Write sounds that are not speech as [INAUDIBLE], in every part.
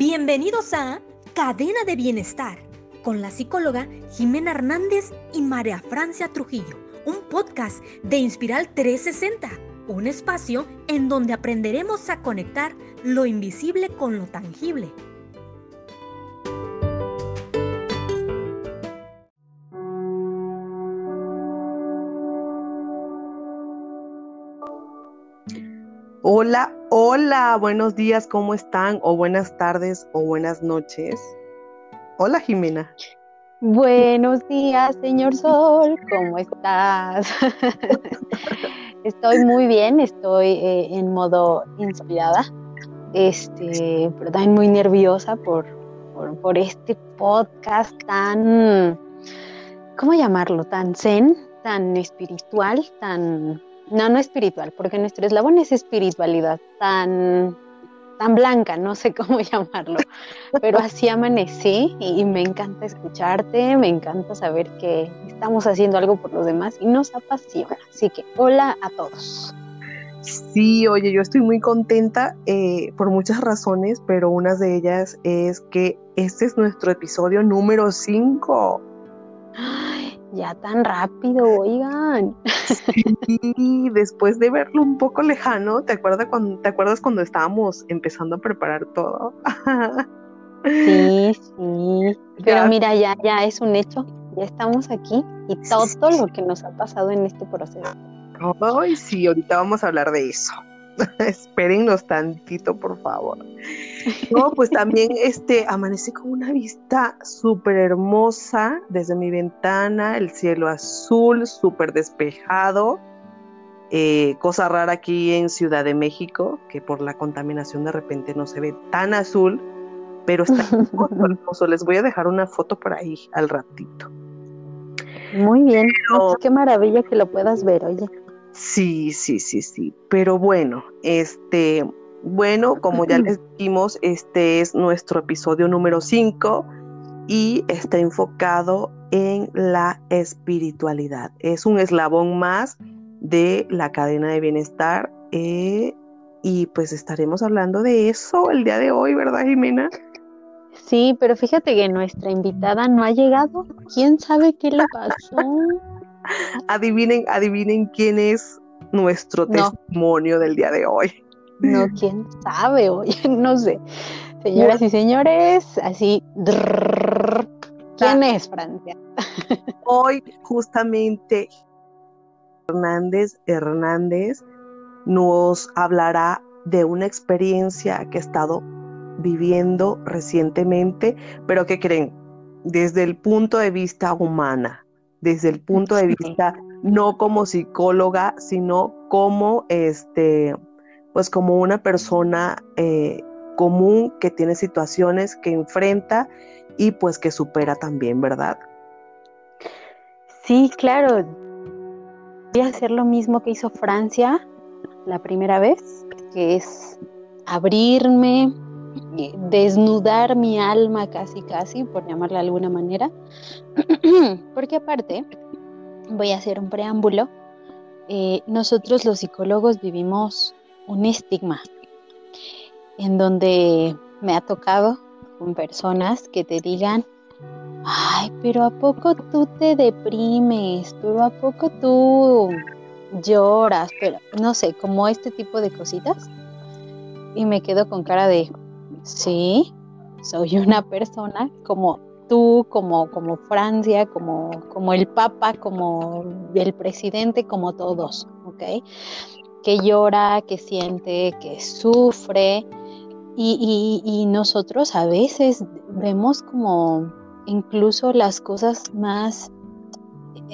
Bienvenidos a Cadena de Bienestar con la psicóloga Jimena Hernández y María Francia Trujillo, un podcast de Inspiral 360, un espacio en donde aprenderemos a conectar lo invisible con lo tangible. Hola, hola, buenos días, ¿cómo están? O buenas tardes o buenas noches. Hola, Jimena. Buenos días, señor Sol, ¿cómo estás? [LAUGHS] estoy muy bien, estoy eh, en modo inspirada, este, pero también muy nerviosa por, por, por este podcast tan, ¿cómo llamarlo? Tan zen, tan espiritual, tan no, no espiritual, porque nuestro eslabón es espiritualidad tan, tan blanca, no sé [LAUGHS] cómo llamarlo, pero así amanecí y me encanta escucharte, me encanta saber que estamos haciendo algo por los demás y nos apasiona. Así que hola a todos. Sí, oye, yo estoy muy contenta eh, por muchas razones, pero una de ellas es que este es nuestro episodio número 5. Ya tan rápido, oigan. Sí, después de verlo un poco lejano, ¿te acuerdas cuando, ¿te acuerdas cuando estábamos empezando a preparar todo? Sí, sí. [LAUGHS] Pero mira, ya, ya es un hecho. Ya estamos aquí y todo lo que nos ha pasado en este proceso. Ay, sí, ahorita vamos a hablar de eso. [LAUGHS] Espérennos tantito, por favor. No, pues también este amanecí con una vista súper hermosa desde mi ventana, el cielo azul, súper despejado. Eh, cosa rara aquí en Ciudad de México, que por la contaminación de repente no se ve tan azul, pero está [LAUGHS] hermoso. Les voy a dejar una foto por ahí al ratito. Muy bien, qué maravilla que lo puedas ver, oye. Sí, sí, sí, sí. Pero bueno, este, bueno, como ya les [CLEARS THROAT] dijimos, este es nuestro episodio número 5 y está enfocado en la espiritualidad. Es un eslabón más de la cadena de bienestar eh, y pues estaremos hablando de eso el día de hoy, ¿verdad, Jimena? Sí, pero fíjate que nuestra invitada no ha llegado. ¿Quién sabe qué le pasó? Adivinen, adivinen quién es nuestro testimonio del día de hoy. No, quién sabe, oye, [LAUGHS] no sé. Señoras y señores, así. ¿Quién es Francia? [LAUGHS] Hoy, justamente, Hernández Hernández nos hablará de una experiencia que ha estado viviendo recientemente, pero que creen, desde el punto de vista humana, desde el punto de vista no como psicóloga, sino como este, pues como una persona eh, común que tiene situaciones que enfrenta y pues que supera también, ¿verdad? Sí, claro. Voy a hacer lo mismo que hizo Francia la primera vez, que es abrirme, desnudar mi alma casi casi, por llamarla de alguna manera, [CLEARS THROAT] porque aparte, voy a hacer un preámbulo, eh, nosotros los psicólogos vivimos un estigma en donde me ha tocado con personas que te digan, ay, pero ¿a poco tú te deprimes? ¿Pero a poco tú lloras? Pero no sé, como este tipo de cositas. Y me quedo con cara de, sí, soy una persona como tú, como, como Francia, como, como el Papa, como el presidente, como todos, ¿ok? Que llora, que siente, que sufre. Y, y, nosotros a veces vemos como incluso las cosas más,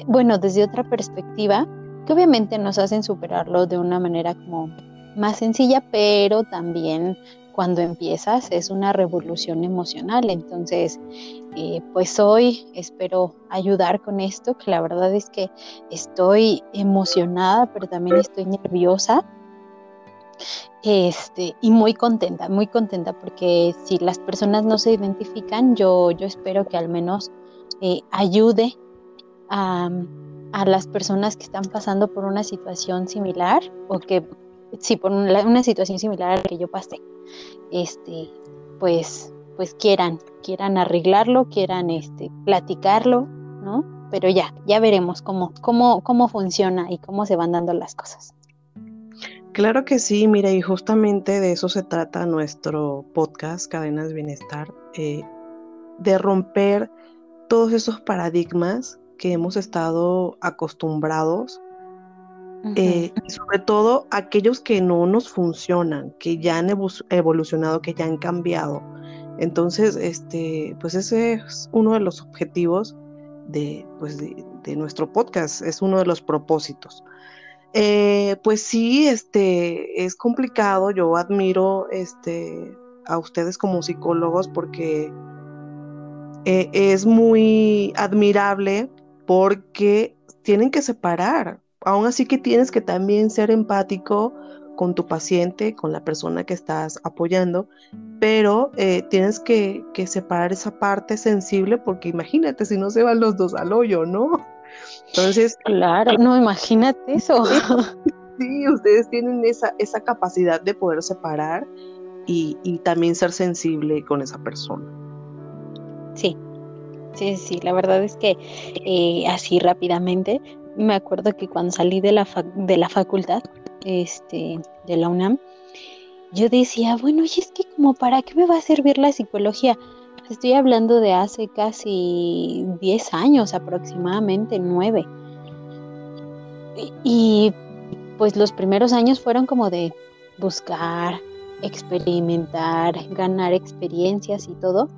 bueno, desde otra perspectiva, que obviamente nos hacen superarlo de una manera como más sencilla, pero también cuando empiezas es una revolución emocional. Entonces, eh, pues hoy espero ayudar con esto, que la verdad es que estoy emocionada, pero también estoy nerviosa. Este, y muy contenta, muy contenta porque si las personas no se identifican, yo, yo espero que al menos eh, ayude a, a, las personas que están pasando por una situación similar o que, sí, por una, una situación similar a la que yo pasé este, pues pues quieran, quieran arreglarlo, quieran este, platicarlo, ¿no? Pero ya, ya veremos cómo, cómo, cómo funciona y cómo se van dando las cosas. Claro que sí, mira, y justamente de eso se trata nuestro podcast, Cadenas Bienestar, eh, de romper todos esos paradigmas que hemos estado acostumbrados, eh, sobre todo aquellos que no nos funcionan, que ya han evolucionado, que ya han cambiado. Entonces, este, pues ese es uno de los objetivos de, pues de, nuestro podcast, es uno de los propósitos. Eh, pues sí, este, es complicado, yo admiro este, a ustedes como psicólogos porque eh, es muy admirable porque tienen que separar, aún así que tienes que también ser empático con tu paciente, con la persona que estás apoyando, pero eh, tienes que, separar esa parte sensible porque imagínate si no se van los dos al hoyo, ¿no? Entonces... Claro, no, imagínate eso. [LAUGHS] Sí, ustedes tienen esa, esa capacidad de poder separar y, y también ser sensible con esa persona. Sí, sí, sí, la verdad es que eh, así rápidamente, me acuerdo que cuando salí de la, de la facultad, este, de la UNAM, yo decía, bueno, y es que como para qué me va a servir la psicología. Estoy hablando de hace casi 10 años aproximadamente, 9. Y pues los primeros años fueron como de buscar, experimentar, ganar experiencias y todo.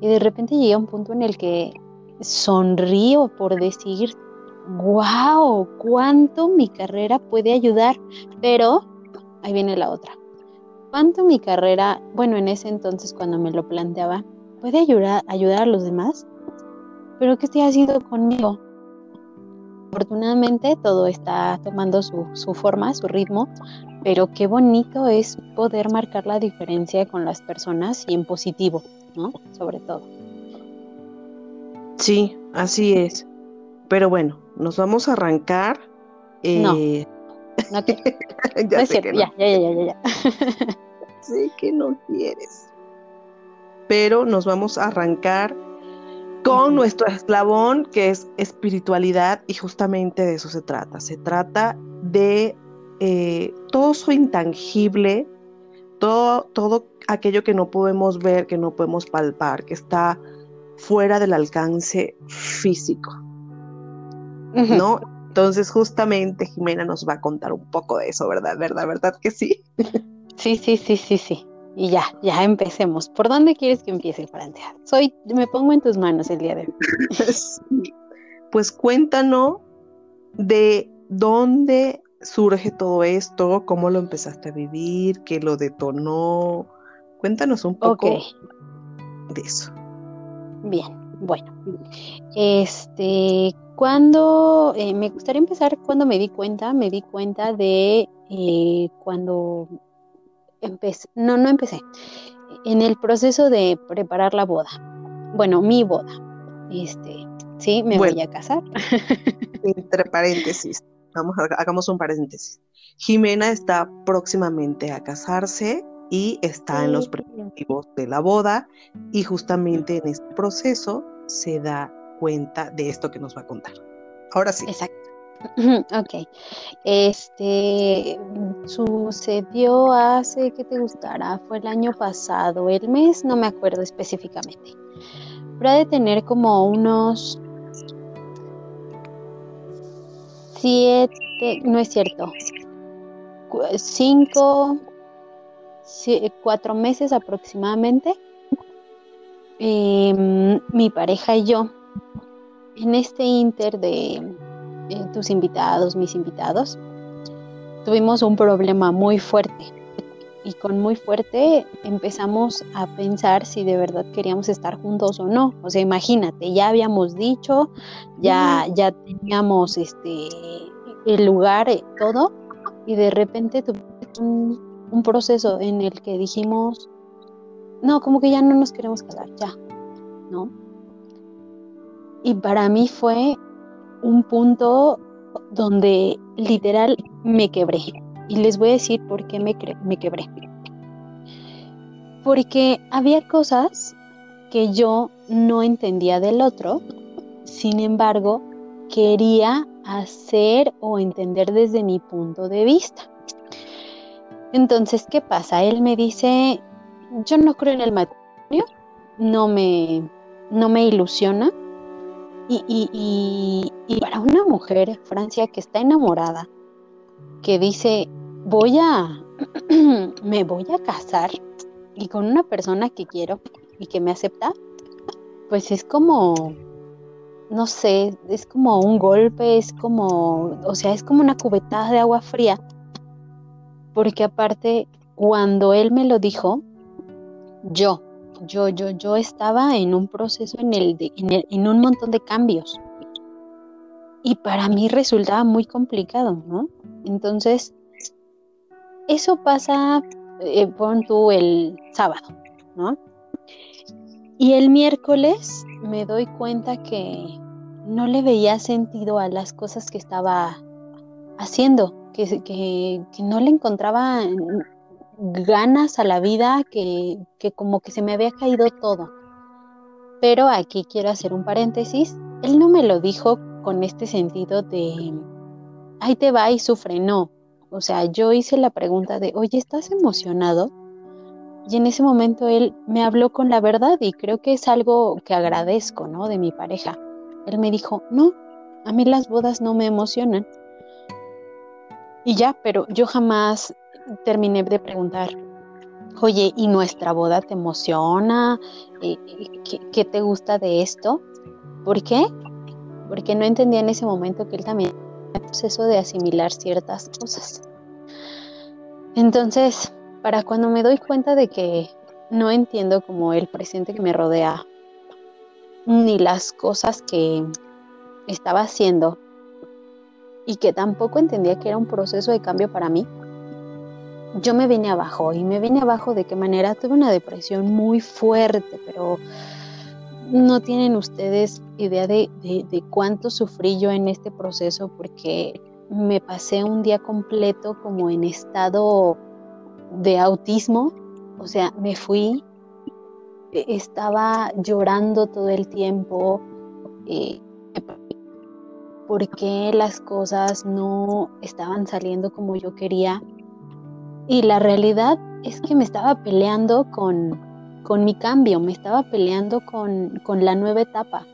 Y de repente llegué a un punto en el que sonrío por decir, wow, cuánto mi carrera puede ayudar, pero ahí viene la otra. ¿Cuánto mi carrera, bueno, en ese entonces cuando me lo planteaba, puede ayudar, ayudar a los demás? Pero ¿qué estoy haciendo conmigo? Afortunadamente todo está tomando su, su forma, su ritmo, pero qué bonito es poder marcar la diferencia con las personas y en positivo, ¿no? Sobre todo. Sí, así es. Pero bueno, nos vamos a arrancar. No. Eh, no, [LAUGHS] ya es cierto, ya, ya, ya, ya, ya. [LAUGHS] sé que no quieres. Pero nos vamos a arrancar con nuestro eslabón que es espiritualidad y justamente de eso se trata. Se trata de eh, todo eso intangible, todo, todo aquello que no podemos ver, que no podemos palpar, que está fuera del alcance físico. ¿No? Entonces justamente Jimena nos va a contar un poco de eso, ¿verdad? ¿Verdad? ¿Verdad que sí? Sí, sí, sí, sí, sí. Y ya, ya empecemos. ¿Por dónde quieres que empiece, Francia? Soy, me pongo en tus manos el día de hoy. [LAUGHS] Pues cuéntanos de dónde surge todo esto, cómo lo empezaste a vivir, qué lo detonó. Cuéntanos un poco de eso. Bien, bueno. Este, cuando eh, me gustaría empezar cuando me di cuenta, me di cuenta de eh, cuando empecé, no, no empecé, en el proceso de preparar la boda. Bueno, mi boda. Este, sí, me voy a casar. [LAUGHS] Entre paréntesis, vamos hagamos un paréntesis. Jimena está próximamente a casarse y está en los preparativos de la boda y justamente en este proceso se da cuenta de esto que nos va a contar. Ahora sí. Exacto. [LAUGHS] Ok. Este sucedió hace, ¿qué te gustará? Fue el año pasado, el mes, no me acuerdo específicamente. Pero ha de tener como unos siete, no es cierto, cinco, cuatro meses aproximadamente. Em, mi pareja y yo en este inter de eh, tus invitados, mis invitados, tuvimos un problema muy fuerte. Y con muy fuerte empezamos a pensar si de verdad queríamos estar juntos o no. O sea, imagínate, ya habíamos dicho, ya, ya teníamos este el lugar, eh, todo, y de repente tuvimos un, un proceso en el que dijimos, no, como que ya no nos queremos casar, ya, ¿no? Y para mí fue un punto donde literal me quebré. Y les voy a decir por qué me, me quebré. Porque había cosas que yo no entendía del otro, sin embargo, quería hacer o entender desde mi punto de vista. Entonces, ¿qué pasa? Él me dice, yo no creo en el matrimonio, no me, no me ilusiona. Y, y, y, para una mujer, Francia, que está enamorada, que dice, voy a, [CLEARS THROAT] me voy a casar y con una persona que quiero y que me acepta, pues es como, no sé, es como un golpe, es como, o sea, es como una cubetada de agua fría, porque aparte, cuando él me lo dijo, yo, yo, yo, yo estaba en un proceso en, el, en, en un montón de cambios. Y para mí resultaba muy complicado, ¿no? Entonces, eso pasa, eh, pon tú el sábado, ¿no? Y el miércoles me doy cuenta que no le veía sentido a las cosas que estaba haciendo, que, que, que no le encontraba ganas a la vida, que, que como que se me había caído todo. Pero aquí quiero hacer un paréntesis. Él no me lo dijo con este sentido de, ahí te va y sufre, no. O sea, yo hice la pregunta de, oye, ¿estás emocionado? Y en ese momento él me habló con la verdad y creo que es algo que agradezco, ¿no? De mi pareja. Él me dijo, no, a mí las bodas no me emocionan. Y ya, pero yo jamás terminé de preguntar, oye, ¿y nuestra boda te emociona? ¿Qué, te gusta de esto? ¿Por qué? Porque no entendía en ese momento que él también el proceso de asimilar ciertas cosas. Entonces, para cuando me doy cuenta de que no entiendo como el presente que me rodea, ni las cosas que estaba haciendo, y que tampoco entendía que era un proceso de cambio para mí, yo me vine abajo y me vine abajo de qué manera tuve una depresión muy fuerte, pero no tienen ustedes idea de, cuánto sufrí yo en este proceso porque me pasé un día completo como en estado de autismo, o sea, me fui, e, estaba llorando todo el tiempo, eh, porque las cosas no estaban saliendo como yo quería. Y la realidad es que me estaba peleando con, con mi cambio, me estaba peleando con, la nueva etapa.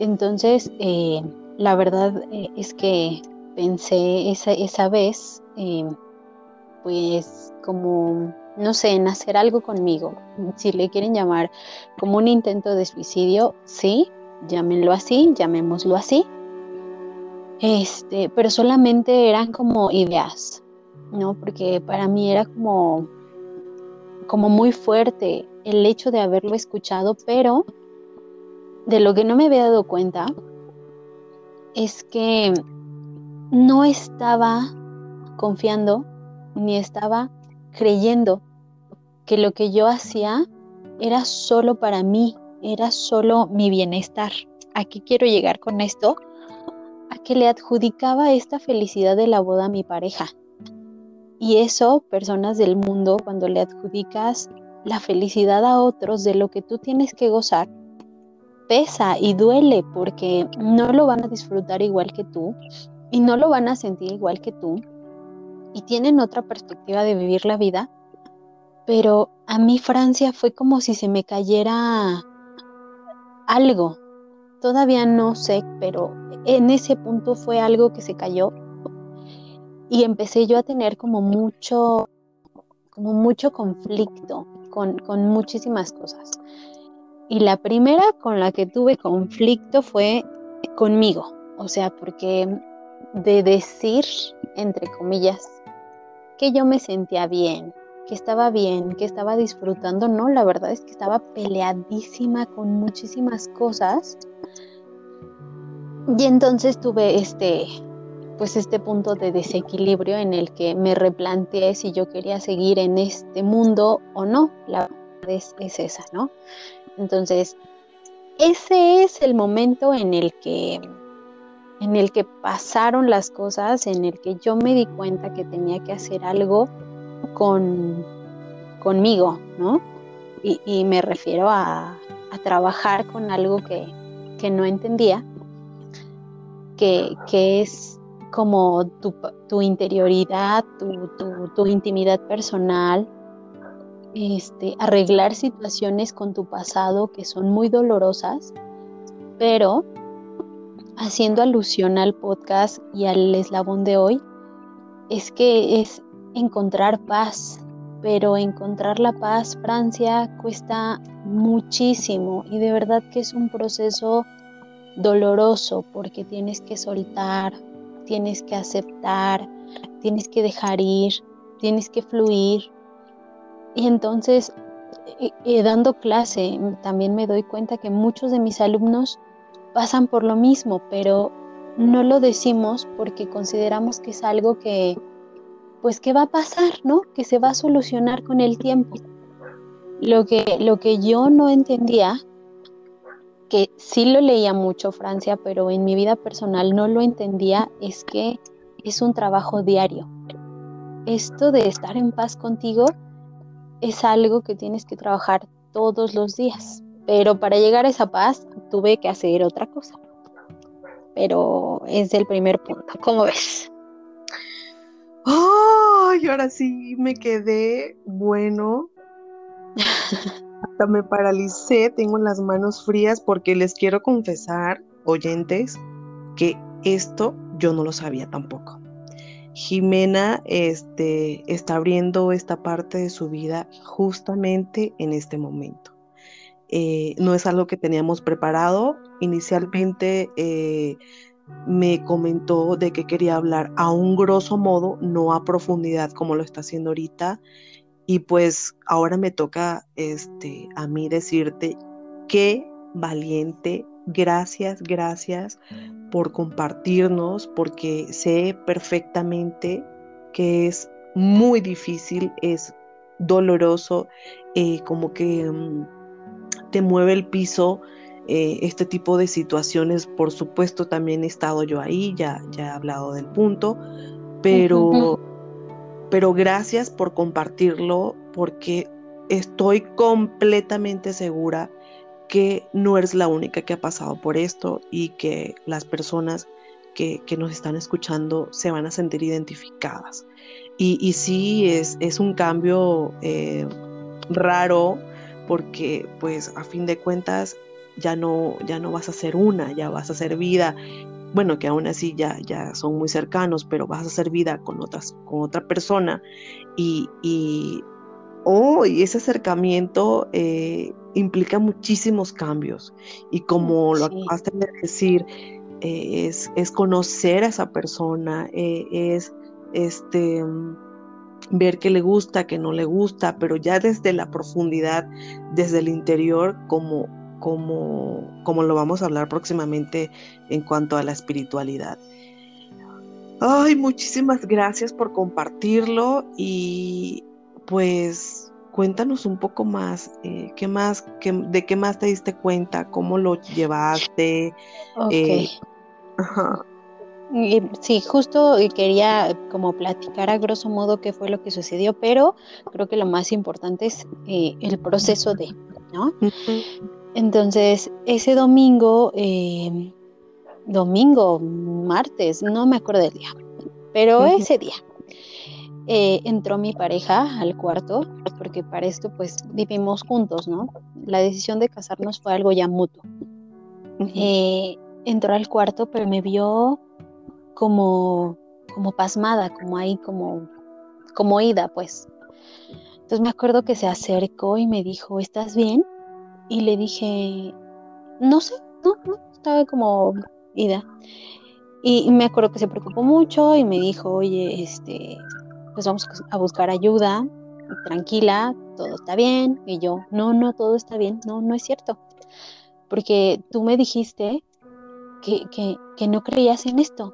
Entonces, eh, la verdad eh, es que pensé esa, esa vez, eh, pues como, no sé, en hacer algo conmigo. Si le quieren llamar como un intento de suicidio, sí, llámenlo así, llamémoslo así. Este, pero solamente eran como ideas, ¿no? Porque para mí era como como muy fuerte el hecho de haberlo escuchado, pero de lo que no me había dado cuenta es que no estaba confiando ni estaba creyendo que lo que yo hacía era solo para mí, era solo mi bienestar. Aquí quiero llegar con esto, a que le adjudicaba esta felicidad de la boda a mi pareja. Y eso, personas del mundo, cuando le adjudicas la felicidad a otros de lo que tú tienes que gozar, pesa y duele porque no lo van a disfrutar igual que tú y no lo van a sentir igual que tú y tienen otra perspectiva de vivir la vida. Pero a mí Francia fue como si se me cayera algo. Todavía no sé, pero en ese punto fue algo que se cayó y empecé yo a tener como mucho, como mucho conflicto con, con muchísimas cosas. Y la primera con la que tuve conflicto fue conmigo, o sea, porque de decir, entre comillas, que yo me sentía bien, que estaba bien, que estaba disfrutando, no, la verdad es que estaba peleadísima con muchísimas cosas. Y entonces tuve este pues este punto de desequilibrio en el que me replanteé si yo quería seguir en este mundo o no. La verdad es, esa, ¿no? Entonces, ese es el momento en el que en el que pasaron las cosas, en el que yo me di cuenta que tenía que hacer algo con conmigo, ¿no? y, me refiero a, trabajar con algo que, no entendía, que, es como tu, interioridad, tu, intimidad personal, este, arreglar situaciones con tu pasado que son muy dolorosas, pero haciendo alusión al podcast y al eslabón de hoy, es que es encontrar paz, pero encontrar la paz, Francia, cuesta muchísimo y de verdad que es un proceso doloroso porque tienes que soltar, tienes que aceptar, tienes que dejar ir, tienes que fluir. Y entonces, eh, eh, dando clase, también me doy cuenta que muchos de mis alumnos pasan por lo mismo, pero no lo decimos porque consideramos que es algo que pues qué va a pasar, ¿no? Que se va a solucionar con el tiempo. Lo que, lo que yo no entendía, que sí lo leía mucho Francia, pero en mi vida personal no lo entendía, es que es un trabajo diario. Esto de estar en paz contigo es algo que tienes que trabajar todos los días. Pero para llegar a esa paz tuve que hacer otra cosa. Pero es el primer punto. ¿Cómo ves? ¡Ay! ahora sí me quedé bueno. [LAUGHS] Hasta me paralicé, tengo las manos frías porque les quiero confesar, oyentes, que esto yo no lo sabía tampoco. Jimena este, está abriendo esta parte de su vida justamente en este momento. Eh, no es algo que teníamos preparado. Inicialmente eh, me comentó de que quería hablar a un grosso modo, no a profundidad como lo está haciendo ahorita. Y pues ahora me toca este, a mí decirte qué valiente, gracias, gracias por compartirnos, porque sé perfectamente que es muy difícil, es doloroso, eh, como que mm, te mueve el piso eh, este tipo de situaciones, por supuesto, también he estado yo ahí, ya, ya he hablado del punto, pero, pero gracias por compartirlo porque estoy completamente segura que no eres la única que ha pasado por esto y que las personas que, nos están escuchando se van a sentir identificadas. Y, sí, es, es un cambio eh, raro porque pues a fin de cuentas ya no, ya no vas a ser una, ya vas a ser vida. Bueno, que aún así ya, ya son muy cercanos, pero vas a hacer vida con, otras, con otra persona. Y, y, oh, ese acercamiento eh, implica muchísimos cambios. Y como lo acabas de decir, eh, es, es, conocer a esa persona, eh, es este ver qué le gusta, qué no le gusta, pero ya desde la profundidad, desde el interior, como como, como lo vamos a hablar próximamente en cuanto a la espiritualidad. Ay, muchísimas gracias por compartirlo y pues cuéntanos un poco más, eh, ¿qué más, de qué más te diste cuenta, cómo lo llevaste. Eh, sí, justo quería como platicar a grosso modo qué fue lo que sucedió, pero creo que lo más importante es eh, el proceso de, ¿no? Entonces, ese domingo, eh, domingo, martes, no me acuerdo del día, pero ese día eh, entró mi pareja al cuarto, porque para esto pues vivimos juntos, ¿no? La decisión de casarnos fue algo ya mutuo. Eh, entró al cuarto, pero me vio como, como pasmada, como ahí, como, como ida, pues. Entonces me acuerdo que se acercó y me dijo, ¿estás bien? Y le dije, no sé, no, no, estaba como ida. Y me acuerdo que se preocupó mucho y me dijo, oye, este, pues vamos a buscar ayuda, tranquila, todo está bien. Y yo, no, no, todo está bien, no, no es cierto. Porque tú me dijiste que, que, que no creías en esto.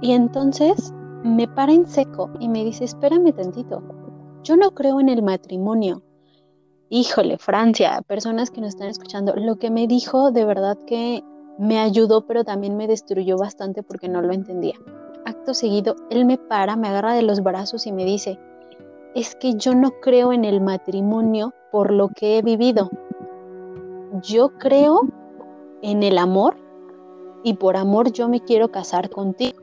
Y entonces me para en seco y me dice, espérame tantito, yo no creo en el matrimonio, híjole, Francia, personas que nos están escuchando, lo que me dijo de verdad que me ayudó, pero también me destruyó bastante porque no lo entendía. Acto seguido, él me para, me agarra de los brazos y me dice, es que yo no creo en el matrimonio por lo que he vivido. Yo creo en el amor y por amor yo me quiero casar contigo.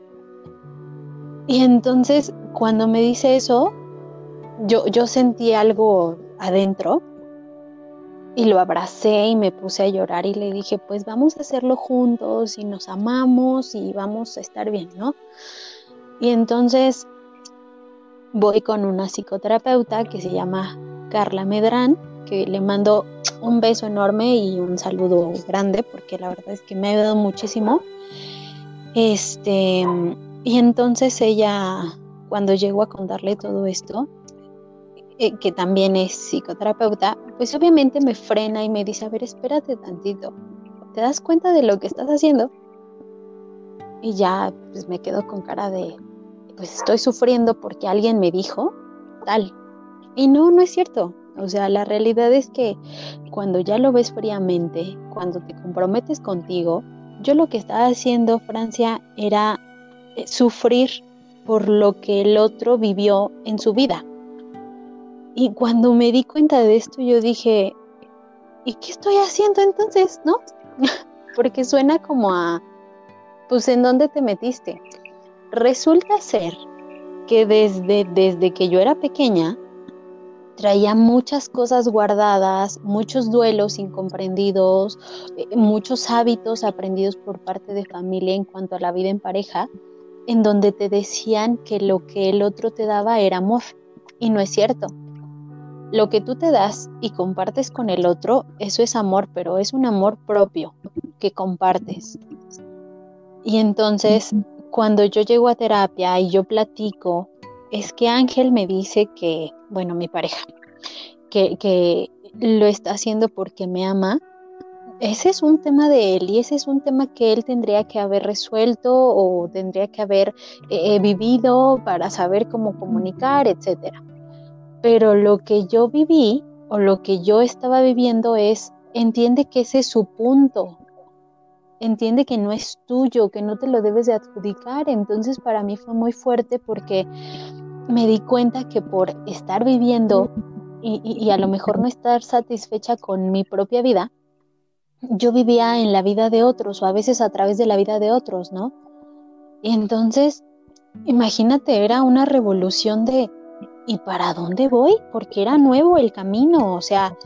Y entonces cuando me dice eso, yo, yo sentí algo adentro y lo abracé y me puse a llorar y le dije, pues vamos a hacerlo juntos y nos amamos y vamos a estar bien, ¿no? Y entonces voy con una psicoterapeuta que se llama Carla Medrán, que le mando un beso enorme y un saludo grande, porque la verdad es que me ha ayudado muchísimo. Este, y entonces ella, cuando llegó a contarle todo esto, que también es psicoterapeuta, pues obviamente me frena y me dice, a ver, espérate tantito, ¿te das cuenta de lo que estás haciendo? Y ya pues me quedo con cara de, pues estoy sufriendo porque alguien me dijo tal. Y no, no es cierto. O sea, la realidad es que cuando ya lo ves fríamente, cuando te comprometes contigo, yo lo que estaba haciendo, Francia, era eh, sufrir por lo que el otro vivió en su vida. Y cuando me di cuenta de esto, yo dije, ¿y qué estoy haciendo entonces? ¿No? [LAUGHS] Porque suena como a, pues, ¿en dónde te metiste? Resulta ser que desde, desde que yo era pequeña, traía muchas cosas guardadas, muchos duelos incomprendidos, eh, muchos hábitos aprendidos por parte de familia en cuanto a la vida en pareja, en donde te decían que lo que el otro te daba era amor. Y no es cierto. Lo que tú te das y compartes con el otro, eso es amor, pero es un amor propio que compartes. Y entonces, cuando yo llego a terapia y yo platico es que Ángel me dice que, bueno, mi pareja, que, que lo está haciendo porque me ama. Ese es un tema de él y ese es un tema que él tendría que haber resuelto o tendría que haber eh, eh, vivido para saber cómo comunicar, etc. Pero lo que yo viví o lo que yo estaba viviendo es, entiende que ese es su punto, entiende que no es tuyo, que no te lo debes de adjudicar. Entonces para mí fue muy fuerte porque me di cuenta que por estar viviendo y, a lo mejor no estar satisfecha con mi propia vida, yo vivía en la vida de otros o a veces a través de la vida de otros, ¿no? Y entonces, imagínate, era una revolución de, ¿y para dónde voy? Porque era nuevo el camino, o sea,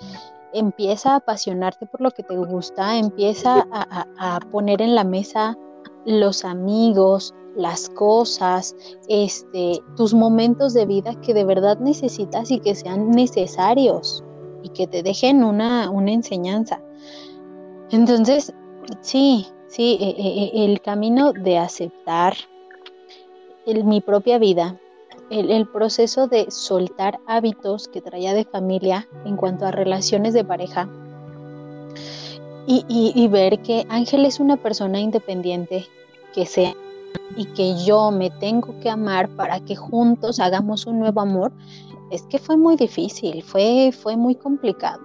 empieza a apasionarte por lo que te gusta, empieza a, a poner en la mesa los amigos, las cosas, este, tus momentos de vida que de verdad necesitas y que sean necesarios y que te dejen una, una enseñanza. Entonces, sí, sí, e, e, e, el camino de aceptar mi propia vida, el, proceso de soltar hábitos que traía de familia en cuanto a relaciones de pareja, y, y, ver que Ángel es una persona independiente, que sea y que yo me tengo que amar para que juntos hagamos un nuevo amor, es que fue muy difícil, fue, fue muy complicado.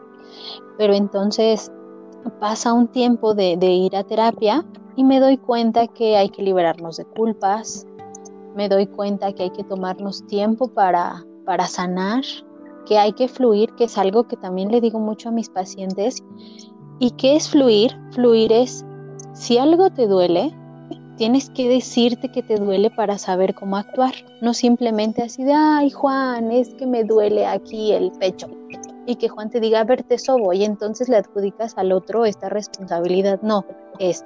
Pero entonces pasa un tiempo de, ir a terapia y me doy cuenta que hay que liberarnos de culpas, me doy cuenta que hay que tomarnos tiempo para, para sanar, que hay que fluir, que es algo que también le digo mucho a mis pacientes. ¿Y qué es fluir? Fluir es, si algo te duele, Tienes que decirte que te duele para saber cómo actuar, no simplemente así de, ay Juan, es que me duele aquí el pecho. Y que Juan te diga, a ver, sobo, y entonces le adjudicas al otro esta responsabilidad. No, es,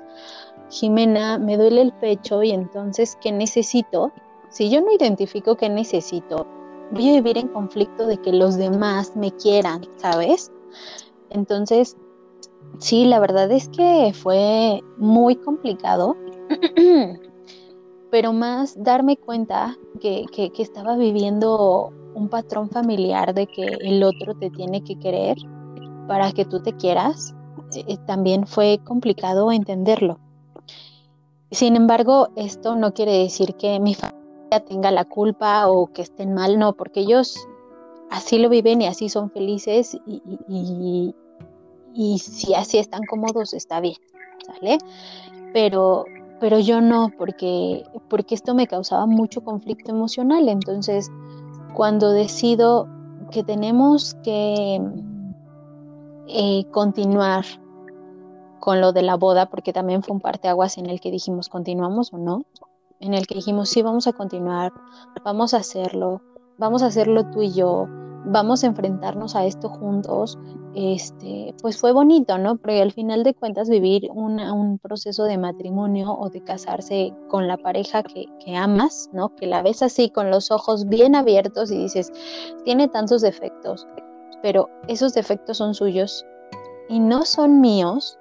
Jimena, me duele el pecho y entonces, ¿qué necesito? Si yo no identifico qué necesito, voy a vivir en conflicto de que los demás me quieran, ¿sabes? Entonces, sí, la verdad es que fue muy complicado [CLEARS THROAT] pero más darme cuenta que, estaba viviendo un patrón familiar de que el otro te tiene que querer para que tú te quieras, eh, también fue complicado entenderlo. Sin embargo, esto no quiere decir que mi familia tenga la culpa o que estén mal, no, porque ellos así lo viven y así son felices y, y si así están cómodos está bien, ¿sale? Pero pero yo no, porque, porque esto me causaba mucho conflicto emocional. Entonces, cuando decido que tenemos que eh, continuar con lo de la boda, porque también fue un parteaguas en el que dijimos, ¿continuamos o no? En el que dijimos, sí, vamos a continuar, vamos a hacerlo, vamos a hacerlo tú y yo, vamos a enfrentarnos a esto juntos, este, pues fue bonito, ¿no? Porque al final de cuentas vivir un proceso de matrimonio o de casarse con la pareja que, que, amas, ¿no? Que la ves así con los ojos bien abiertos y dices, tiene tantos defectos, pero esos defectos son suyos y no son míos,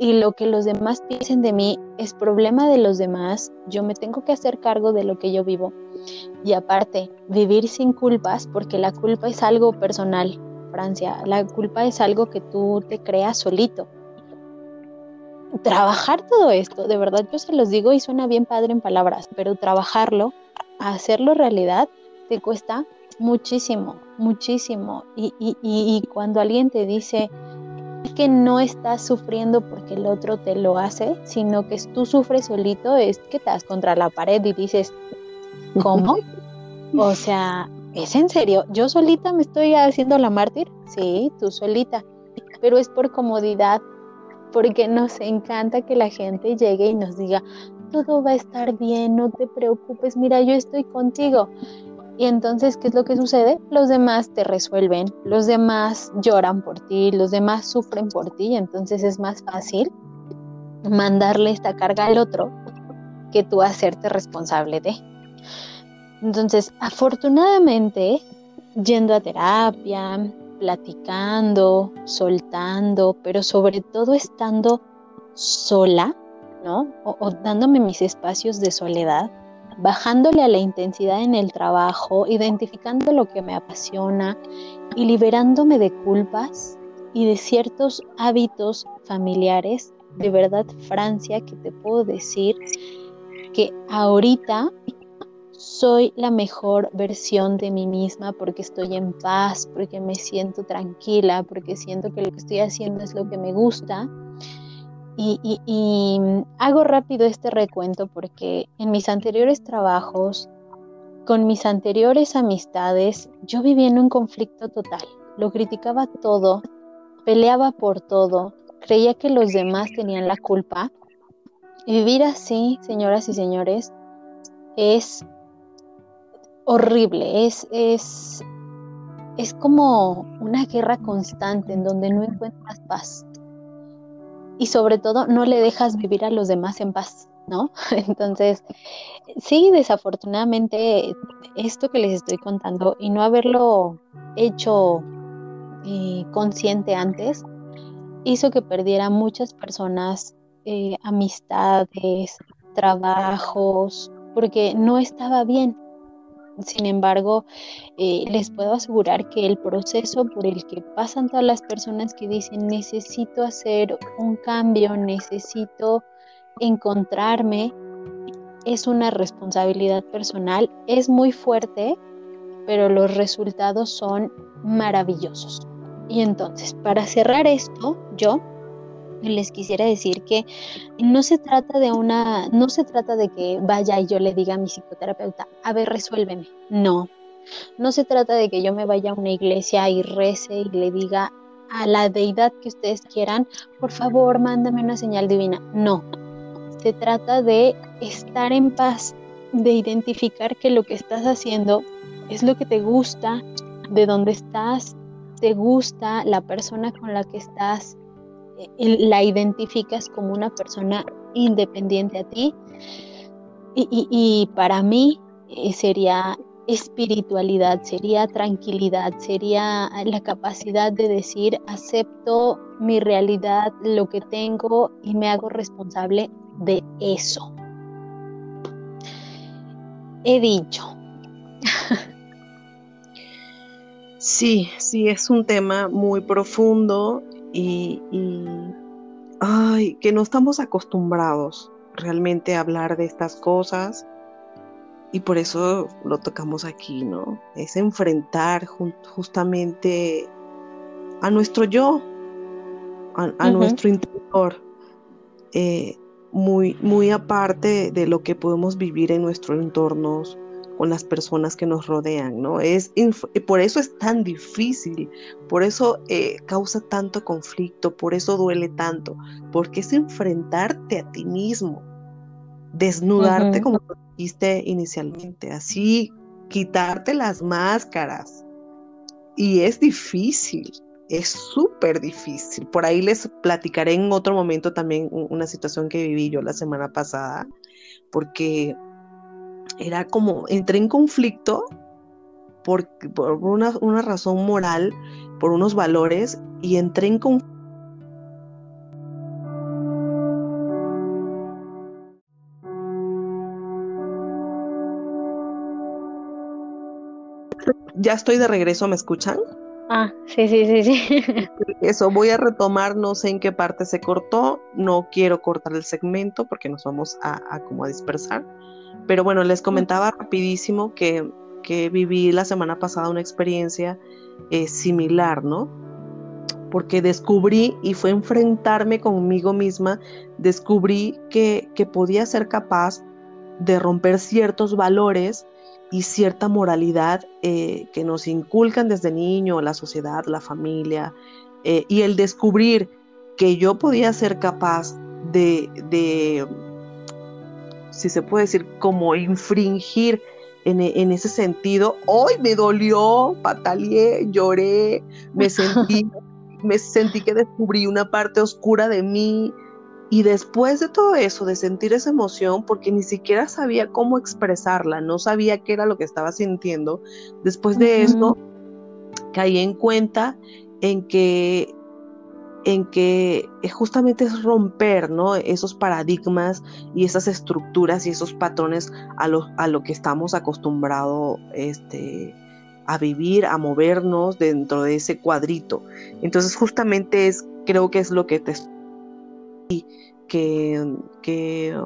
y lo que los demás piensen de mí es problema de los demás, yo me tengo que hacer cargo de lo que yo vivo. Y aparte, vivir sin culpas, porque la culpa es algo personal, Francia, la culpa es algo que tú te creas solito. Trabajar todo esto, de verdad yo se los digo y suena bien padre en palabras, pero trabajarlo, hacerlo realidad, te cuesta muchísimo, muchísimo. Y, y, y cuando alguien te dice, que no estás sufriendo porque el otro te lo hace, sino que tú sufres solito, es que estás contra la pared y dices, ¿cómo? [LAUGHS] o sea, ¿es en serio? ¿Yo solita me estoy haciendo la mártir? Sí, tú solita, pero es por comodidad, porque nos encanta que la gente llegue y nos diga, todo va a estar bien, no te preocupes, mira, yo estoy contigo. Y entonces, ¿qué es lo que sucede? Los demás te resuelven, los demás lloran por ti, los demás sufren por ti, entonces es más fácil mandarle esta carga al otro que tú hacerte responsable de. Entonces, afortunadamente, yendo a terapia, platicando, soltando, pero sobre todo estando sola, ¿no? O, o dándome mis espacios de soledad, bajándole a la intensidad en el trabajo, identificando lo que me apasiona y liberándome de culpas y de ciertos hábitos familiares. De verdad, Francia, que te puedo decir que ahorita soy la mejor versión de mí misma porque estoy en paz, porque me siento tranquila, porque siento que lo que estoy haciendo es lo que me gusta y, hago rápido este recuento porque en mis anteriores trabajos, con mis anteriores amistades, yo vivía en un conflicto total. Lo criticaba todo, peleaba por todo, creía que los demás tenían la culpa. Y vivir así, señoras y señores, es horrible, es, es, es como una guerra constante en donde no encuentras paz y sobre todo no le dejas vivir a los demás en paz, ¿no? [LAUGHS] Entonces, sí, desafortunadamente esto que les estoy contando y no haberlo hecho eh, consciente antes, hizo que perdiera muchas personas, eh, amistades, trabajos, porque no estaba bien, sin embargo, eh, les puedo asegurar que el proceso por el que pasan todas las personas que dicen necesito hacer un cambio, necesito encontrarme, es una responsabilidad personal, es muy fuerte, pero los resultados son maravillosos. Y entonces, para cerrar esto, yo les quisiera decir que no se trata de una, no se trata de que vaya y yo le diga a mi psicoterapeuta, a ver, resuélveme. No. No se trata de que yo me vaya a una iglesia y rece y le diga a la deidad que ustedes quieran, por favor, mándame una señal divina. No. Se trata de estar en paz, de identificar que lo que estás haciendo es lo que te gusta, de dónde estás, te gusta la persona con la que estás, la identificas como una persona independiente a ti. Y, para mí eh, sería espiritualidad, sería tranquilidad, sería la capacidad de decir, acepto mi realidad, lo que tengo y me hago responsable de eso. He dicho. Sí, sí, es un tema muy profundo y, ay, que no estamos acostumbrados realmente a hablar de estas cosas y por eso lo tocamos aquí, ¿no? Es enfrentar justamente a nuestro yo, a, nuestro interior, eh, muy, muy aparte de lo que podemos vivir en nuestros entornos con las personas que nos rodean, ¿no? Es por eso es tan difícil, por eso eh, causa tanto conflicto, por eso duele tanto, porque es enfrentarte a ti mismo, desnudarte como dijiste inicialmente, así quitarte las máscaras. Y es difícil, es súper difícil. Por ahí les platicaré en otro momento también una situación que viví yo la semana pasada, porque era como, entré en conflicto por, por una, una, razón moral, por unos valores, y entré en conflicto. Ya estoy de regreso, ¿me escuchan? Ah, sí, sí, sí, sí. [LAUGHS] Eso, voy a retomar, no sé en qué parte se cortó, no quiero cortar el segmento porque nos vamos a, como a dispersar. Pero bueno, les comentaba rapidísimo que, que viví la semana pasada una experiencia eh, similar, ¿no? Porque descubrí y fue enfrentarme conmigo misma, descubrí que, que podía ser capaz de romper ciertos valores y cierta moralidad eh, que nos inculcan desde niño, la sociedad, la familia, eh, y el descubrir que yo podía ser capaz de, de, si se puede decir, como infringir en, en, ese sentido, hoy me dolió, pataleé, lloré, me [LAUGHS] sentí, me sentí que descubrí una parte oscura de mí, y después de todo eso, de sentir esa emoción, porque ni siquiera sabía cómo expresarla, no sabía qué era lo que estaba sintiendo, después de eso caí en cuenta en que en que justamente es romper ¿no? esos paradigmas y esas estructuras y esos patrones a lo, a lo que estamos acostumbrados este, a vivir, a movernos dentro de ese cuadrito. Entonces justamente es, creo que es lo que te que, que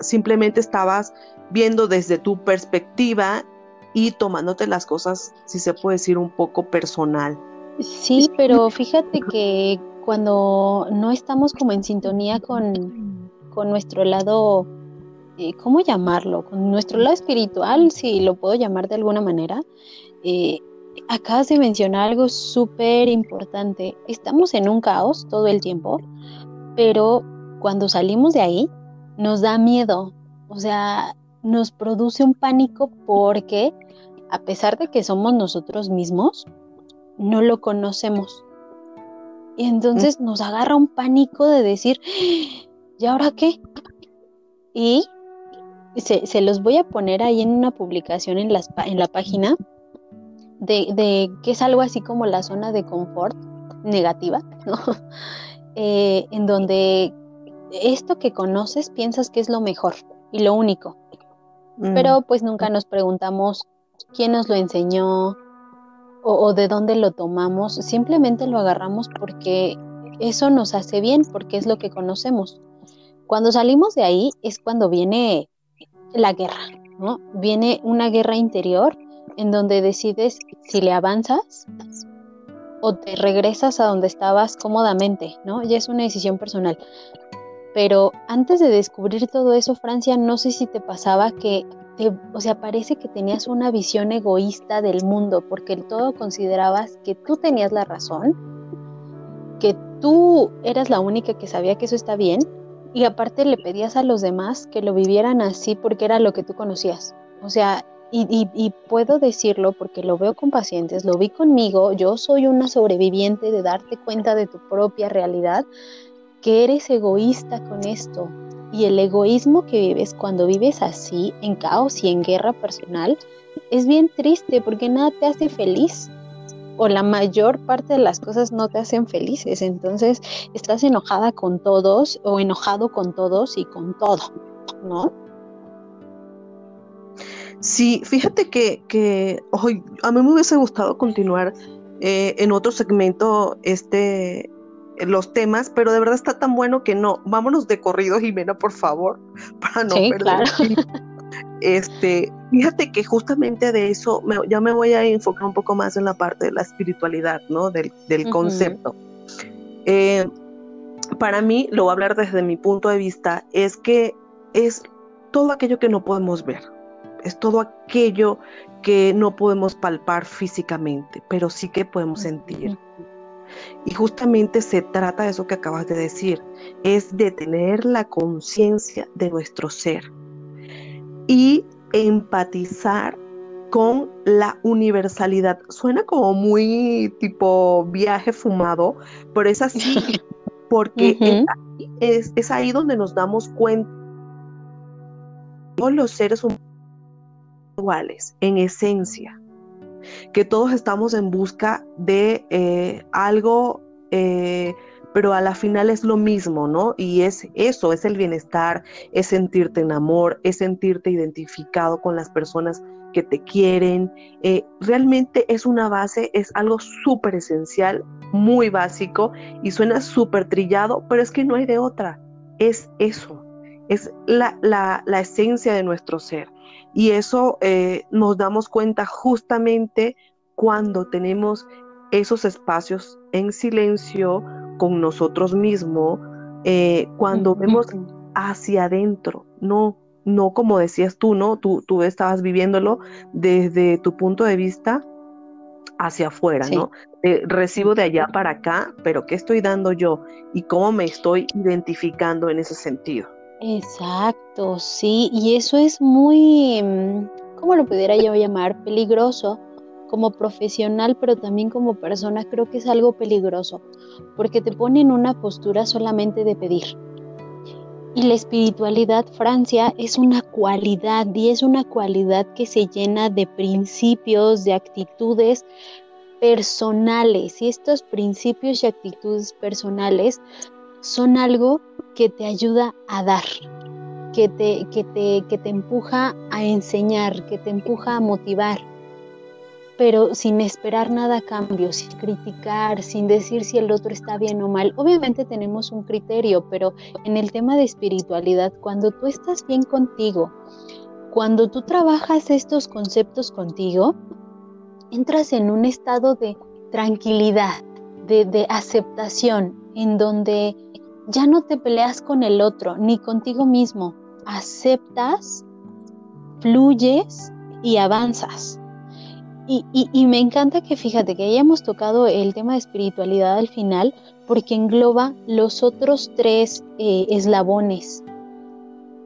simplemente estabas viendo desde tu perspectiva y tomándote las cosas, si se puede decir, un poco personal. Sí, pero fíjate que cuando no estamos como en sintonía con, con nuestro lado, eh, ¿cómo llamarlo? Con nuestro lado espiritual, si lo puedo llamar de alguna manera, eh, acabas de mencionar algo súper importante. Estamos en un caos todo el tiempo, pero cuando salimos de ahí nos da miedo, o sea, nos produce un pánico porque a pesar de que somos nosotros mismos, no lo conocemos. Y entonces nos agarra un pánico de decir, ¿y ahora qué? Y se, los voy a poner ahí en una publicación en, en la página de, de, que es algo así como la zona de confort negativa, [LAUGHS] ¿no? Eh, en donde esto que conoces piensas que es lo mejor y lo único, mm. pero pues nunca nos preguntamos quién nos lo enseñó o, de dónde lo tomamos, simplemente lo agarramos porque eso nos hace bien, porque es lo que conocemos. Cuando salimos de ahí es cuando viene la guerra, ¿no? Viene una guerra interior en donde decides si le avanzas o te regresas a donde estabas cómodamente, ¿no? Ya es una decisión personal. Pero antes de descubrir todo eso, Francia, no sé si te pasaba que, o sea, parece que tenías una visión egoísta del mundo, porque todo considerabas que tú tenías la razón, que tú eras la única que sabía que eso está bien, y aparte le pedías a los demás que lo vivieran así porque era lo que tú conocías. O sea, y, puedo decirlo porque lo veo con pacientes, lo vi conmigo, yo soy una sobreviviente de darte cuenta de tu propia realidad, que eres egoísta con esto. Y el egoísmo que vives cuando vives así, en caos y en guerra personal, es bien triste porque nada te hace feliz. O la mayor parte de las cosas no te hacen felices. Entonces estás enojada con todos o enojado con todos y con todo, ¿no? Sí, fíjate que, que a mí me hubiese gustado continuar eh, en otro segmento este los temas, pero de verdad está tan bueno que no. Vámonos de corrido, Jimena, por favor, [LAUGHS] para no perder. Este, fíjate que justamente de eso ya me voy a enfocar un poco más en la parte de la espiritualidad, ¿no? Del, concepto. Eh, para mí, lo voy a hablar desde mi punto de vista, es que es todo aquello que no podemos ver es todo aquello que no podemos palpar físicamente, pero sí que podemos sentir. Y justamente se trata de eso que acabas de decir, es de tener la conciencia de nuestro ser y empatizar con la universalidad. Suena como muy tipo viaje fumado, pero es así [LAUGHS] porque es, es, ahí donde nos damos cuenta todos los seres humanos iguales en esencia que todos estamos en busca de eh, algo, eh, pero a la final es lo mismo, ¿no? Y es eso, es el bienestar, es sentirte en amor, es sentirte identificado con las personas que te quieren. Eh, realmente es una base, es algo súper esencial, muy básico y suena súper trillado, pero es que no hay de otra. Es eso, es la, esencia de nuestro ser. Y eso eh, nos damos cuenta justamente cuando tenemos esos espacios en silencio con nosotros mismos, eh, cuando vemos hacia adentro, no, no como decías tú, ¿no? Tú, tú estabas viviéndolo desde tu punto de vista hacia afuera, ¿no? Eh, recibo de allá para acá, pero ¿qué estoy dando yo? Y cómo me estoy identificando en ese sentido. Exacto, sí, y eso es muy, mm, ¿cómo lo pudiera yo llamar? Peligroso como profesional, pero también como persona, creo que es algo peligroso, porque te pone en una postura solamente de pedir. Y la espiritualidad, Francia, es una cualidad y es una cualidad que se llena de principios, de actitudes personales. Y estos principios y actitudes personales son algo que te ayuda a dar, que te, que te, que te empuja a enseñar, que te empuja a motivar, pero sin esperar nada a cambio, sin criticar, sin decir si el otro está bien o mal. Obviamente tenemos un criterio, pero en el tema de espiritualidad, cuando tú estás bien contigo, cuando tú trabajas estos conceptos contigo, entras en un estado de tranquilidad, de, de aceptación, en donde ya no te peleas con el otro ni contigo mismo. Aceptas, fluyes y avanzas. Y, me encanta que fíjate que hayamos tocado el tema de espiritualidad al final porque engloba los otros tres eh, eslabones.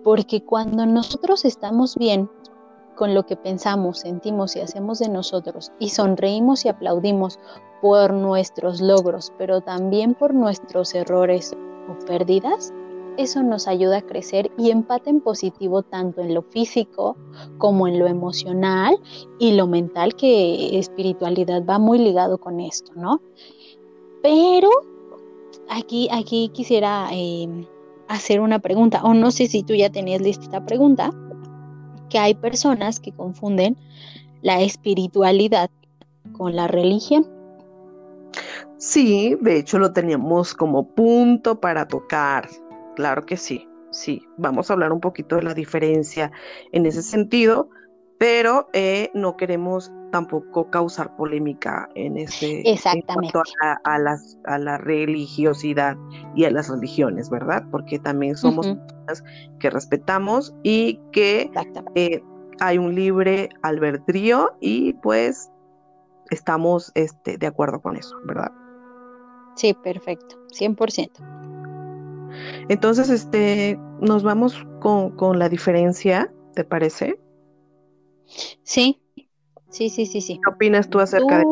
Porque cuando nosotros estamos bien con lo que pensamos, sentimos y hacemos de nosotros y sonreímos y aplaudimos por nuestros logros, pero también por nuestros errores o pérdidas, eso nos ayuda a crecer y empate en positivo tanto en lo físico como en lo emocional y lo mental, que espiritualidad va muy ligado con esto, ¿no? Pero aquí, aquí quisiera em, hacer una pregunta, o no sé si tú ya tenías lista esta pregunta, que hay personas que confunden la espiritualidad con la religión. Sí, de hecho lo teníamos como punto para tocar. Claro que sí, sí. Vamos a hablar un poquito de la diferencia en ese sentido, pero eh, no queremos tampoco causar polémica en ese Exactamente. a, las, a la religiosidad y a las religiones, ¿verdad? Porque también somos personas que respetamos y que eh, hay un libre albedrío y pues estamos este, de acuerdo con eso, ¿verdad? Sí, perfecto, 100%. Entonces, este, nos vamos con, la diferencia, ¿te parece? Sí, sí, sí, sí, sí. ¿Qué opinas tú acerca de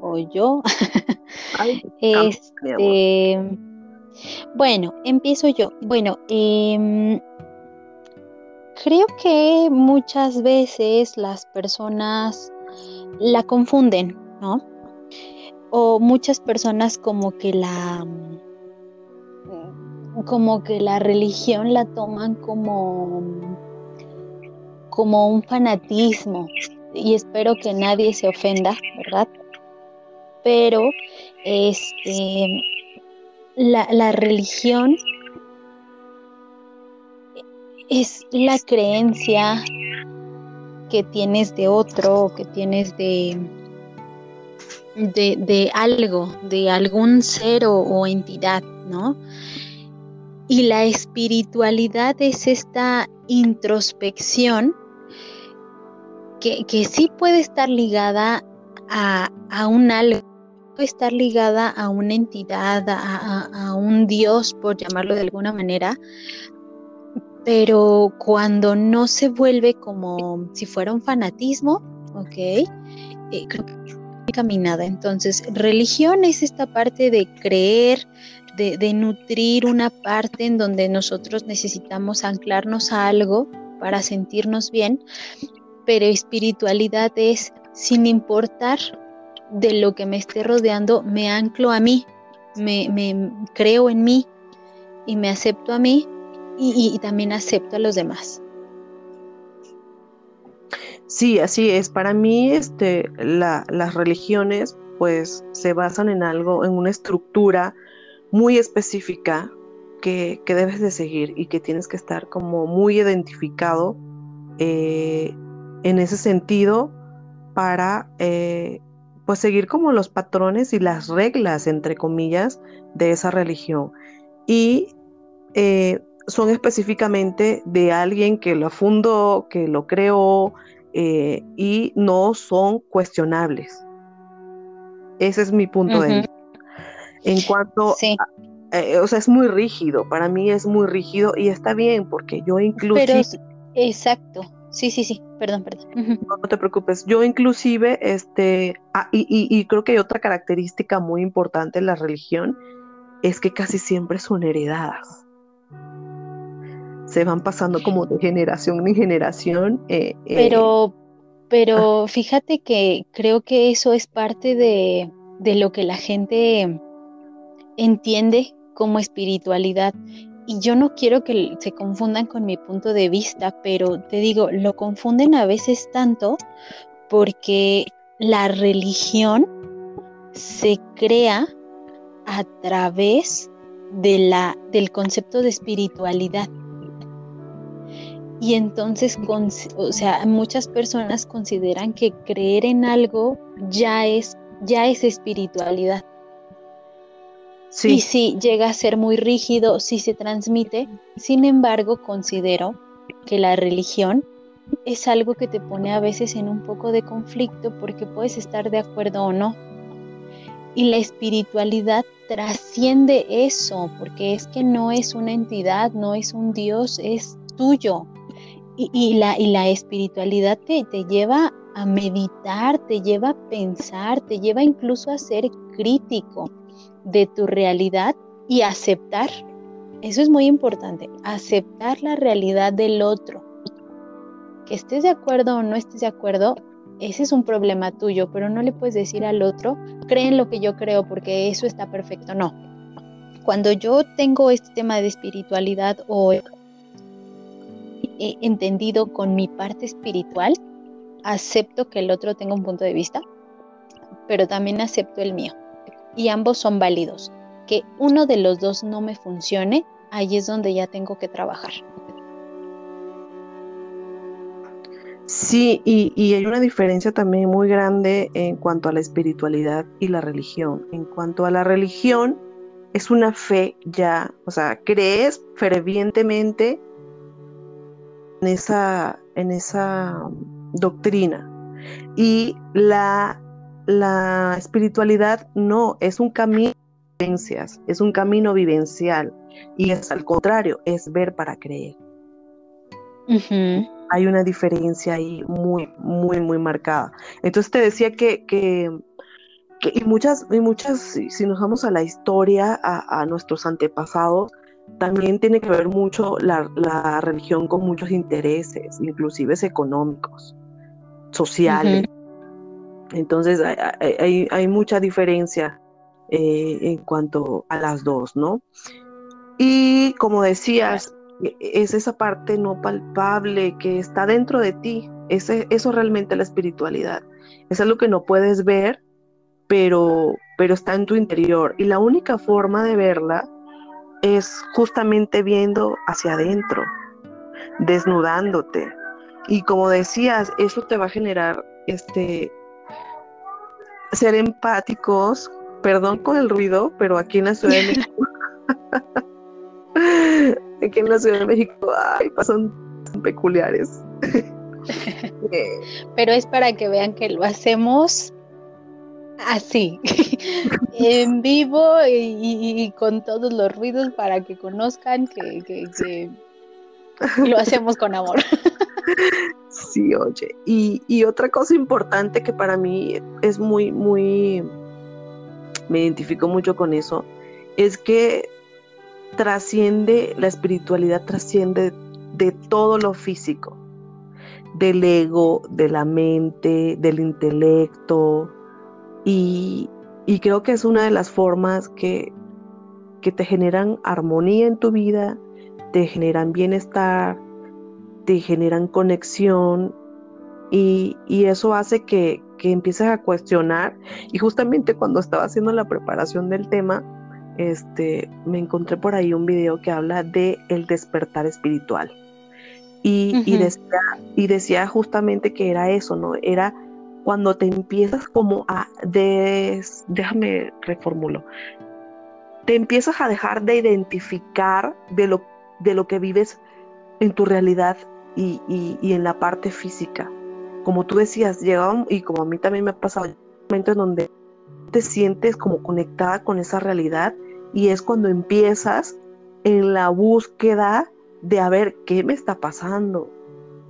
o yo? [LAUGHS] [LAUGHS] este, bueno, empiezo yo. Bueno, em, creo que muchas veces las personas la confunden, ¿no? O muchas personas como que la como que la religión la toman como como un fanatismo y espero que nadie se ofenda, ¿verdad? Pero este la, la religión es la creencia que tienes de otro, que tienes de, de, algo, de algún ser o, entidad, ¿no? Y la espiritualidad es esta introspección que, que sí puede estar ligada a, a un algo, puede estar ligada a una entidad, a, a, un Dios, por llamarlo de alguna manera, pero cuando no se vuelve como si fuera un fanatismo, ¿ok? Eh, creo que Entonces, religión es esta parte de creer, de, nutrir una parte en donde nosotros necesitamos anclarnos a algo para sentirnos bien, pero espiritualidad es, sin importar de lo que me esté rodeando, me anclo a mí, me creo en mí y me acepto a mí y, también acepto a los demás. Sí, así es. Para mí, este, las religiones, pues, se basan en algo, en una estructura muy específica que, debes de seguir y que tienes que estar como muy identificado eh, en ese sentido para, eh, pues, seguir como los patrones y las reglas, entre comillas, de esa religión. Y eh, son específicamente de alguien que lo fundó, que lo creó eh, y no son cuestionables. Ese es mi punto de vista. En cuanto, eh, o sea, es muy rígido, para mí es muy rígido y está bien porque yo inclusive... Pero, exacto, sí, sí, sí, perdón, perdón. No, te preocupes, yo inclusive, este, ah, y, y creo que hay otra característica muy importante en la religión, es que casi siempre son heredadas se van pasando como de generación en generación. Eh, eh, pero, pero fíjate que creo que eso es parte de, de lo que la gente entiende como espiritualidad. Y yo no quiero que se confundan con mi punto de vista, pero te digo, lo confunden a veces tanto porque la religión se crea a través de la, del concepto de espiritualidad. Y entonces, o sea, muchas personas consideran que creer en algo ya es, ya es espiritualidad. Sí. Y sí, llega a ser muy rígido, sí se transmite. Sin embargo, considero que la religión es algo que te pone a veces en un poco de conflicto porque puedes estar de acuerdo o no. Y la espiritualidad trasciende eso, porque es que no es una entidad, no es un Dios, es tuyo, y, la, y la espiritualidad te, te lleva a meditar, te lleva a pensar, te lleva incluso a ser crítico de tu realidad y aceptar. Eso es muy importante, aceptar la realidad del otro. Que estés de acuerdo o no estés de acuerdo, ese es un problema tuyo, pero no le puedes decir al otro, cree en lo que yo creo porque eso está perfecto. No. Cuando yo tengo este tema de espiritualidad o entendido con mi parte espiritual, acepto que el otro tenga un punto de vista, pero también acepto el mío. Y ambos son válidos. Que uno de los dos no me funcione, ahí es donde ya tengo que trabajar. Sí, y, hay una diferencia también muy grande en cuanto a la espiritualidad y la religión. En cuanto a la religión, es una fe ya, o sea, crees fervientemente en esa, en esa doctrina. Y la, la espiritualidad no, es un camino de vivencias, es un camino vivencial. Y es al contrario, es ver para creer. Hay una diferencia ahí muy, muy, muy marcada. Entonces te decía que, que, y muchas, y muchas, si nos vamos a la historia, a, a nuestros antepasados, también tiene que ver mucho la, religión con muchos intereses, inclusive económicos, sociales. Entonces hay, mucha diferencia eh, en cuanto a las dos, ¿no? Y como decías, e, es esa parte no palpable que está dentro de ti, ese, eso realmente la espiritualidad. Es algo que no puedes ver, pero, pero está en tu interior. Y la única forma de verla es justamente viendo hacia adentro, desnudándote. Y como decías, eso te va a generar este ser empáticos, perdón con el ruido, pero aquí en la Ciudad de [LAUGHS] México, [LAUGHS] aquí en la Ciudad de México, ay, pasan peculiares. [LAUGHS] Pero es para que vean que lo hacemos así, [LAUGHS] en vivo y, con todos los ruidos para que conozcan que, lo hacemos con amor. [LAUGHS] Sí, oye. Y, y, otra cosa importante que para mí es muy, muy, me identifico mucho con eso, es que trasciende, la espiritualidad trasciende de todo lo físico, del ego, de la mente, del intelecto, y, creo que es una de las formas que, que te generan armonía en tu vida, te generan bienestar, te generan conexión y, eso hace que, que, empieces a cuestionar. Y justamente cuando estaba haciendo la preparación del tema, este, me encontré por ahí un video que habla de el despertar espiritual. Y, y, decía, y decía justamente que era eso, ¿no? Era cuando te empiezas como a, déjame reformulo, te empiezas a dejar de identificar de lo, de lo que vives en tu realidad y, en la parte física. Como tú decías, llega y como a mí también me ha pasado, momentos en donde te sientes como conectada con esa realidad y es cuando empiezas en la búsqueda de a ver qué me está pasando,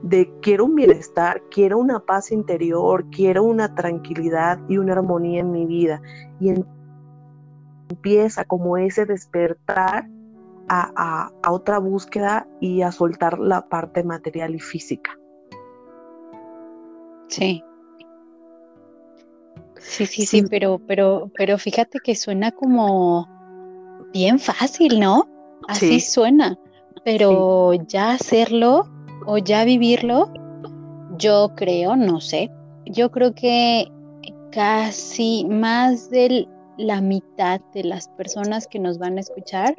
de quiero un bienestar, quiero una paz interior, quiero una tranquilidad y una armonía en mi vida. Y empieza como ese despertar a, otra búsqueda y a soltar la parte material y física. Sí. Sí, sí, sí, pero, pero, pero fíjate que suena como bien fácil, ¿no? Así suena. Pero ya hacerlo o ya vivirlo, yo creo, no sé, yo creo que casi más de la mitad de las personas que nos van a escuchar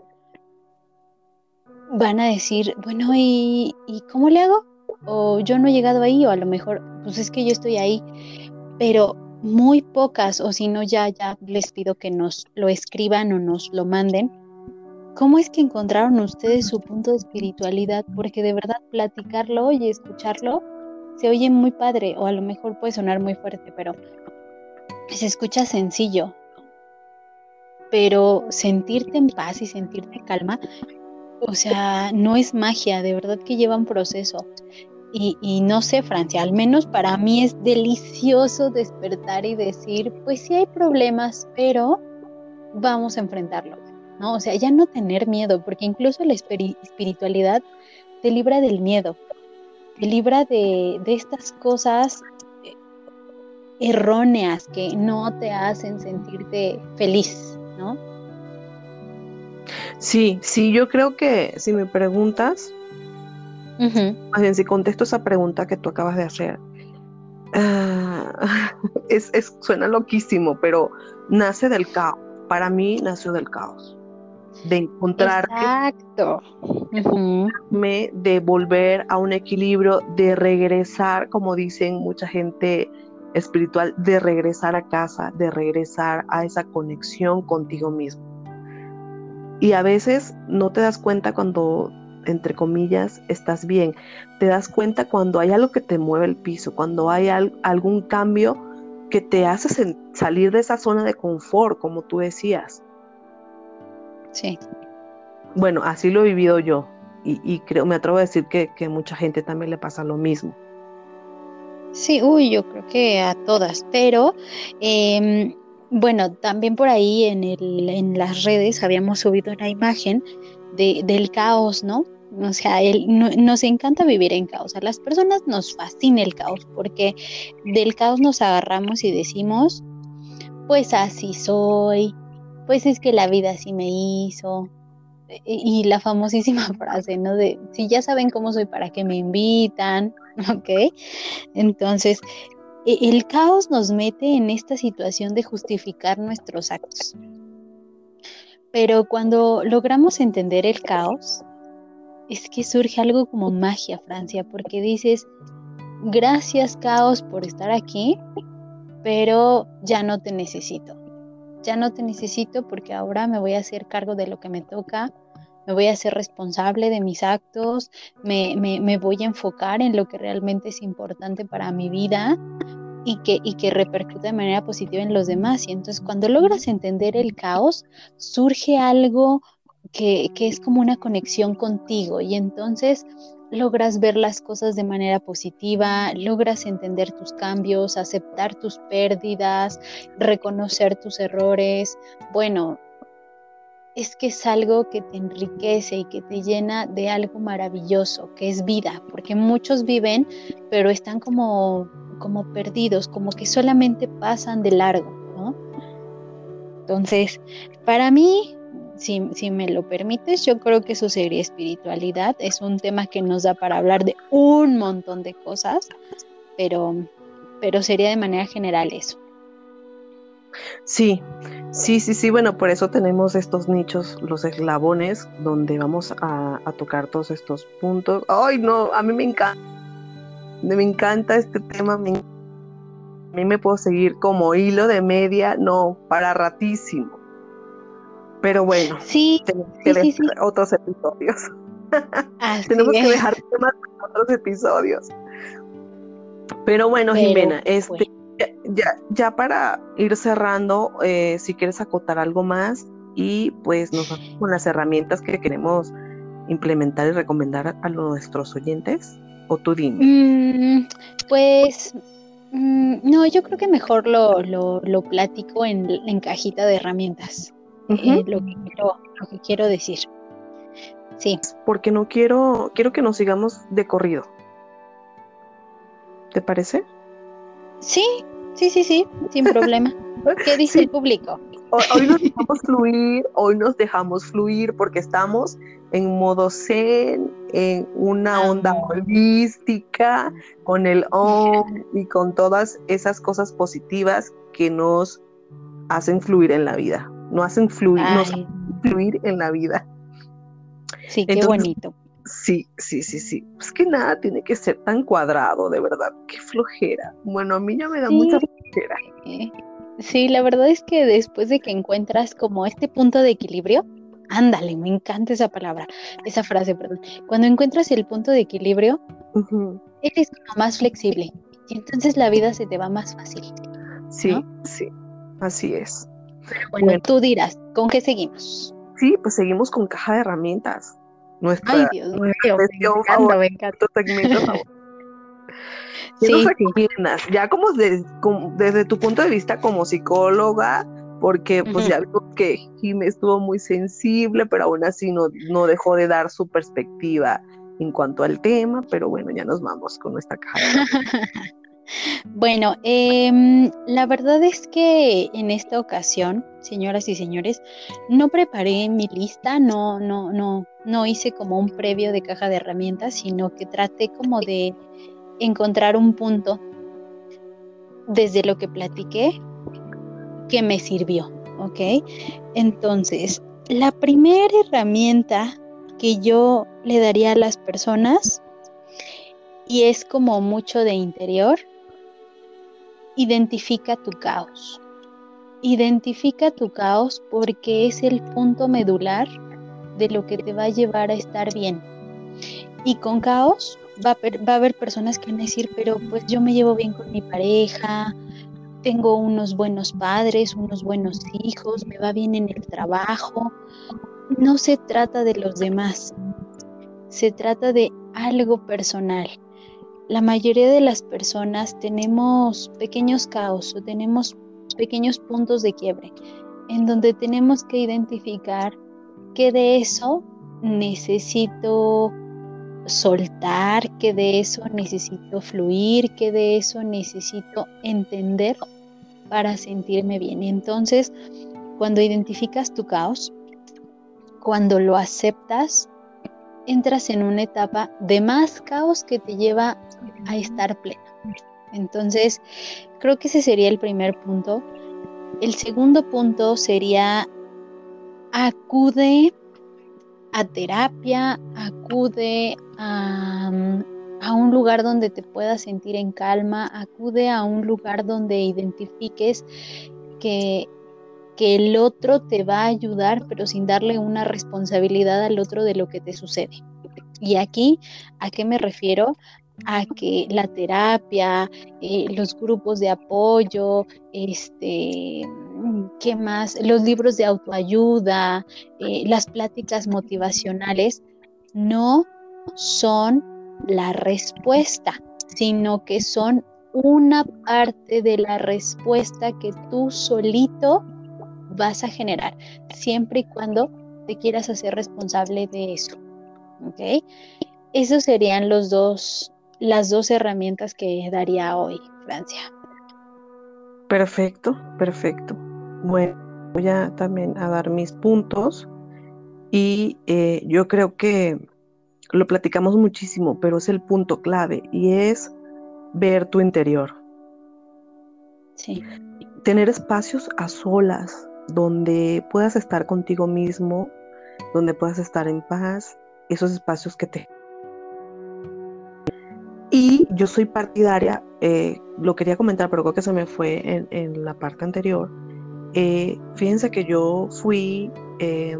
van a decir, bueno, ¿y, ¿y cómo le hago? O yo no he llegado ahí, o a lo mejor, pues es que yo estoy ahí, pero muy pocas, o si no, ya, ya les pido que nos lo escriban o nos lo manden ¿Cómo es que encontraron ustedes su punto de espiritualidad? Porque de verdad platicarlo y escucharlo se oye muy padre o a lo mejor puede sonar muy fuerte, pero se escucha sencillo. Pero sentirte en paz y sentirte calma, o sea, no es magia, de verdad que lleva un proceso. Y, no sé, Francia, al menos para mí es delicioso despertar y decir, pues sí hay problemas, pero vamos a enfrentarlo. ¿No? O sea, ya no tener miedo, porque incluso la espiritualidad te libra del miedo, te libra de, estas cosas eh, erróneas que no te hacen sentirte feliz, ¿no? Sí, sí, yo creo que si me preguntas, más bien si contesto esa pregunta que tú acabas de hacer, ah, [LAUGHS] es, suena loquísimo, pero nace del caos. Para mí nació del caos de encontrarte, Exacto. de volver a un equilibrio, de regresar, como dicen mucha gente espiritual, de regresar a casa, de regresar a esa conexión contigo mismo. Y a veces no te das cuenta cuando, entre comillas, estás bien. Te das cuenta cuando hay algo que te mueve el piso, cuando hay algún cambio que te hace salir de esa zona de confort, como tú decías. Sí. Bueno, así lo he vivido yo y, creo, me atrevo a decir que, que mucha gente también le pasa lo mismo. Sí, uy, yo creo que a todas, pero em, bueno, también por ahí en, el, en las redes habíamos subido una imagen de, del caos, ¿no? O sea, nos encanta vivir en caos. A las personas nos fascina el caos porque del caos nos agarramos y decimos, pues así soy, pues es que la vida así me hizo. E, y la famosísima [LAUGHS] frase, ¿no? De, si ya saben cómo soy, ¿para qué me invitan? [LAUGHS] ¿Ok? Entonces, e, el caos nos mete en esta situación de justificar nuestros actos. Pero cuando logramos entender el caos, es que surge algo como magia, Francia, porque dices, gracias caos por estar aquí, pero ya no te necesito ya no te necesito porque ahora me voy a hacer cargo de lo que me toca, me voy a hacer responsable de mis actos, me, me, voy a enfocar en lo que realmente es importante para mi vida y que, y que repercute de manera positiva en los demás. Y entonces cuando logras entender el caos, surge algo que, que es como una conexión contigo y entonces logras ver las cosas de manera positiva, logras entender tus cambios, aceptar tus pérdidas, reconocer tus errores. Bueno, es que es algo que te enriquece y que te llena de algo maravilloso, que es vida, porque muchos viven, pero están como, como perdidos, como que solamente pasan de largo, ¿no? Entonces, para mí, si, si, me lo permites, yo creo que eso sería espiritualidad. Es un tema que nos da para hablar de un montón de cosas, pero, pero sería de manera general eso. Sí, sí, sí, sí. Bueno, por eso tenemos estos nichos, los eslabones, donde vamos a, tocar todos estos puntos. Ay, no, a mí me encanta. Me encanta este tema. a mí me puedo seguir como hilo de media, no, para ratísimo. Pero bueno, sí, tenemos que dejar otros episodios. [LAUGHS] tenemos que dejar temas para otros episodios. Pero bueno, Jimena, este, ya, ya para ir cerrando, eh, si quieres acotar algo más y pues nos vamos con las herramientas que queremos implementar y recomendar a nuestros oyentes, o tú dime. Mm, pues mm, no, yo creo que mejor lo, lo, lo platico en, en, cajita de herramientas, eh, lo, que quiero, lo que quiero decir. Sí. Porque no quiero, quiero que nos sigamos de corrido. ¿Te parece? Sí, sí, sí, sí, sin problema. [LAUGHS] ¿Qué dice el público? Hoy, nos [LAUGHS] dejamos fluir, hoy nos dejamos fluir porque estamos en modo zen, en una onda holística, con el OM y con todas esas cosas positivas que nos hacen fluir en la vida, no hacen fluir, nos hacen fluir en la vida. Sí, qué bonito. Sí, sí, sí, sí. Es que nada tiene que ser tan cuadrado, de verdad. Qué flojera. Bueno, a mí ya me da mucha flojera. Sí, la verdad es que después de que encuentras como este punto de equilibrio, ándale, me encanta esa palabra, esa frase, perdón. Cuando encuentras el punto de equilibrio, eres como más flexible y entonces la vida se te va más fácil. Sí, sí, así es. Bueno, tú dirás, ¿con qué seguimos? Sí, pues seguimos con caja de herramientas. Nuestra, Ay, Dios mío, me encanta, [LAUGHS] sí, Ya como, desde tu punto de vista como psicóloga, porque pues ya vimos que Jim estuvo muy sensible, pero aún así no, no dejó de dar su perspectiva en cuanto al tema, pero bueno, ya nos vamos con nuestra caja. [LAUGHS] Bueno, em, la verdad es que en esta ocasión, señoras y señores, no preparé mi lista, no, no, no, no hice como un previo de caja de herramientas, sino que traté como de encontrar un punto desde lo que platiqué que me sirvió, ¿ok? Entonces, la primera herramienta que yo le daría a las personas, y es como mucho de interior, Identifica tu caos. Identifica tu caos porque es el punto medular de lo que te va a llevar a estar bien. Y con caos va a, haber personas que van a decir, pero pues yo me llevo bien con mi pareja, tengo unos buenos padres, unos buenos hijos, me va bien en el trabajo. No se trata de los demás, se trata de algo personal la mayoría de las personas tenemos pequeños caos o tenemos pequeños puntos de quiebre en donde tenemos que identificar que de eso necesito soltar, que de eso necesito fluir, que de eso necesito entender para sentirme bien. Y entonces, cuando identificas tu caos, cuando lo aceptas, entras en una etapa de más caos que te lleva a estar plena. Entonces, creo que ese sería el primer punto. El segundo punto sería acude a terapia, acude a, a, un lugar donde te puedas sentir en calma, acude a un lugar donde identifiques que que el otro te va a ayudar, pero sin darle una responsabilidad al otro de lo que te sucede. Y aquí, ¿a qué me refiero? a que la terapia, eh, los grupos de apoyo, este, ¿qué más? Los libros de autoayuda, eh, las pláticas motivacionales, no son la respuesta, sino que son una parte de la respuesta que tú solito vas a generar, siempre y cuando te quieras hacer responsable de eso. ¿Ok? Esos serían los dos, las dos herramientas que daría hoy Francia. Perfecto, perfecto. Bueno, voy a también a dar mis puntos y eh, yo creo que lo platicamos muchísimo, pero es el punto clave y es ver tu interior. Sí. Tener espacios a solas donde puedas estar contigo mismo, donde puedas estar en paz, esos espacios que te... Y yo soy partidaria, eh, lo quería comentar, pero creo que se me fue en, la parte anterior. Eh, fíjense que yo fui, eh,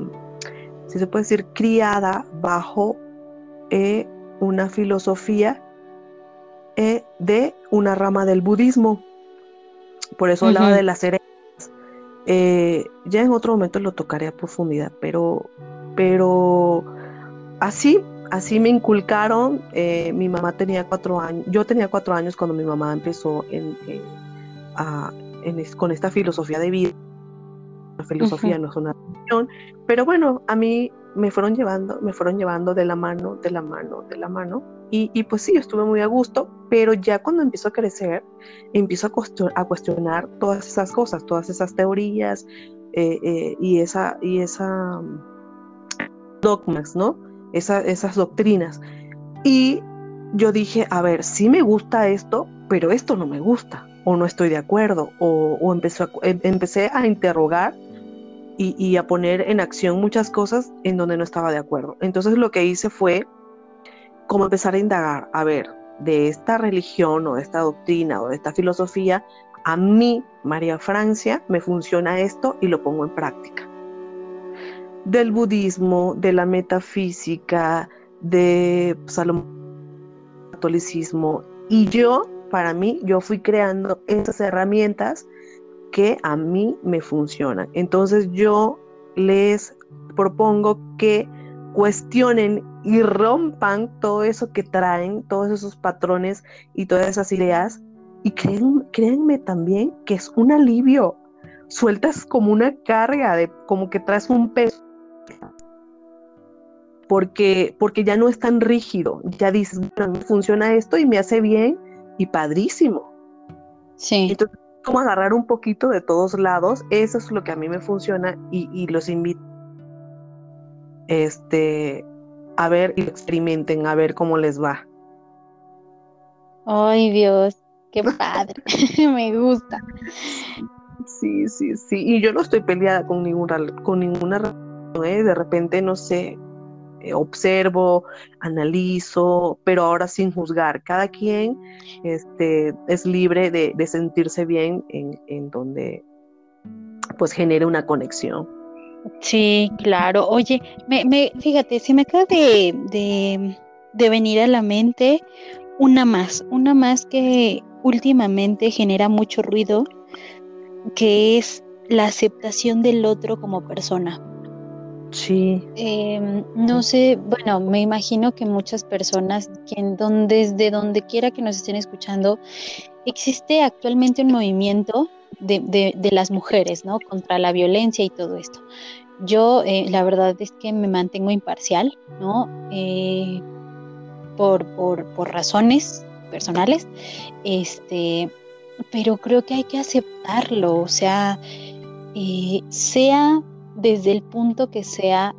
si se puede decir, criada bajo una filosofía de una rama del budismo. Por eso hablaba de las herencias. ya en otro momento lo tocaré a profundidad, pero, pero así, así me inculcaron. Eh, mi mamá tenía cuatro años, yo tenía cuatro años cuando mi mamá empezó en, con esta filosofía de vida. La filosofía no es una religión, pero bueno, a mí me fueron llevando, me fueron llevando de la mano, de la mano, de la mano. Y, pues sí, estuve muy a gusto, pero ya cuando empiezo a crecer, empiezo a, cuestionar, todas esas cosas, todas esas teorías eh, eh, y esa, y esa mm, dogmas, ¿no? esas doctrinas. Y yo dije, a ver, sí me gusta esto, pero esto no me gusta, o no estoy de acuerdo, o, o em, empecé a interrogar y, a poner en acción muchas cosas en donde no estaba de acuerdo. Entonces lo que hice fue como empezar a indagar, a ver, de esta religión o de esta doctrina o de esta filosofía, a mí, María Francia, me funciona esto y lo pongo en práctica del budismo, de la metafísica, de catolicismo. Y yo, para mí, yo fui creando esas herramientas que a mí me funcionan. Entonces yo les propongo que cuestionen y rompan todo eso que traen, todos esos patrones y todas esas ideas. Y créanme también que es un alivio. Sueltas como una carga, de como que traes un peso porque, porque ya no es tan rígido, ya dices, bueno, funciona esto y me hace bien y padrísimo. Sí. Entonces, como agarrar un poquito de todos lados, eso es lo que a mí me funciona y, los invito este, a ver y experimenten, a ver cómo les va. Ay, Dios, qué padre, [LAUGHS] me gusta. Sí, sí, sí, y yo no estoy peleada con ninguna, con ninguna ¿eh? de repente, no sé, eh, observo, analizo, pero ahora sin juzgar. Cada quien este, es libre de, sentirse bien en, donde pues genere una conexión. Sí, claro. Oye, me, fíjate, se me acaba de, de venir a la mente una más, una más que últimamente genera mucho ruido, que es la aceptación del otro como persona. Sí. Em, no sé, bueno, me imagino que muchas personas, desde donde quiera que nos estén escuchando, existe actualmente un movimiento de, las mujeres, ¿no? Contra la violencia y todo esto. Yo, eh, la verdad es que me mantengo imparcial, ¿no? Eh, por, por, razones personales, este, pero creo que hay que aceptarlo, o sea, eh, sea desde el punto que sea,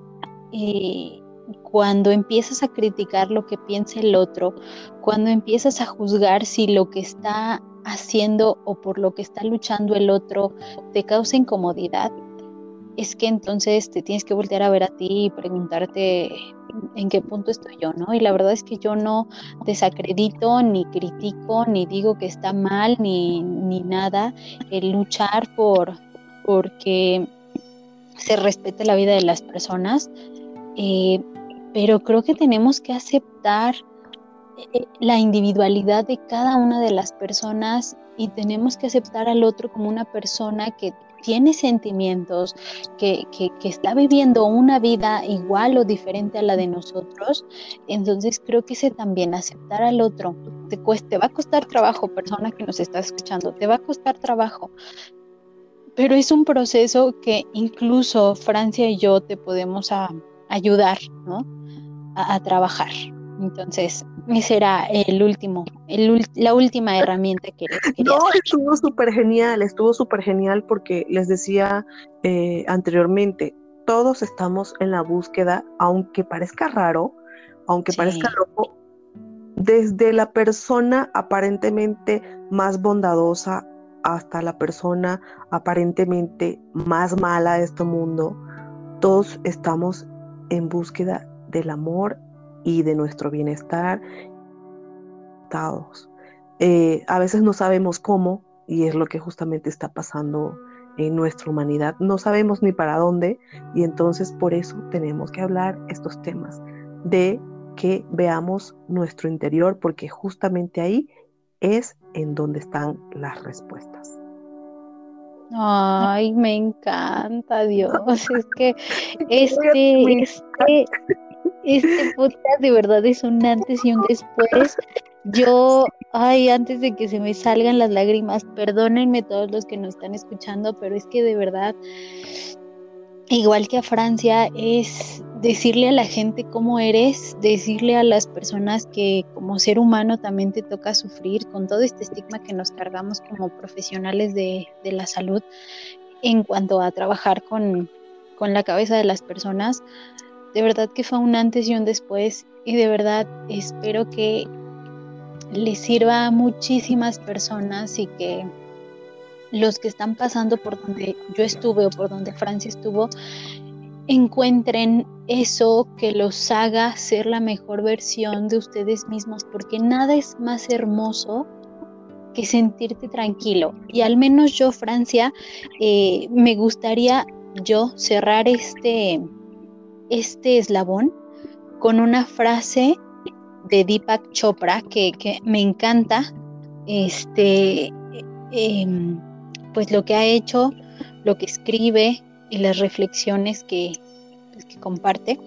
cuando empiezas a criticar lo que piensa el otro, cuando empiezas a juzgar si lo que está haciendo o por lo que está luchando el otro te causa incomodidad, es que entonces te tienes que voltear a ver a ti y preguntarte en qué punto estoy yo, ¿no? Y la verdad es que yo no desacredito, ni critico, ni digo que está mal, ni, ni nada el luchar por, porque se respete la vida de las personas, eh, pero creo que tenemos que aceptar eh, la individualidad de cada una de las personas y tenemos que aceptar al otro como una persona que tiene sentimientos, que, está viviendo una vida igual o diferente a la de nosotros, entonces creo que ese también, aceptar al otro, te, cueste, va a costar trabajo, persona que nos está escuchando, te va a costar trabajo, pero es un proceso que incluso Francia y yo te podemos ayudar, ¿no? A trabajar. Entonces, ese era el último, la última herramienta que quería. No, estuvo súper genial, estuvo súper genial porque les decía eh, anteriormente, todos estamos en la búsqueda, aunque parezca raro, aunque parezca loco, desde la persona aparentemente más bondadosa hasta la persona aparentemente más mala de este mundo, todos estamos en búsqueda del amor y de nuestro bienestar. Eh, a veces no sabemos cómo y es lo que justamente está pasando en nuestra humanidad. No sabemos ni para dónde y entonces por eso tenemos que hablar estos temas de que veamos nuestro interior porque justamente ahí es en donde están las respuestas. Ay, me encanta, Dios. [LAUGHS] Es que este, este, este podcast de verdad es un antes y un después. Yo, ay, antes de que se me salgan las lágrimas, perdónenme todos los que nos están escuchando, pero es que de verdad, igual que a Francia, es decirle a la gente cómo eres, decirle a las personas que como ser humano también te toca sufrir con todo este estigma que nos cargamos como profesionales de, la salud en cuanto a trabajar con la cabeza de las personas de verdad que fue un antes y un después y de verdad espero que les sirva a muchísimas personas y que los que están pasando por donde yo estuve o por donde Francia estuvo encuentren eso que los haga ser la mejor versión de ustedes mismos, porque nada es más hermoso que sentirte tranquilo. Y al menos yo, Francia, eh, me gustaría yo cerrar este, este eslabón con una frase de Deepak Chopra que, me encanta, este, em, pues lo que ha hecho, lo que escribe y las reflexiones que, pues, que comparte.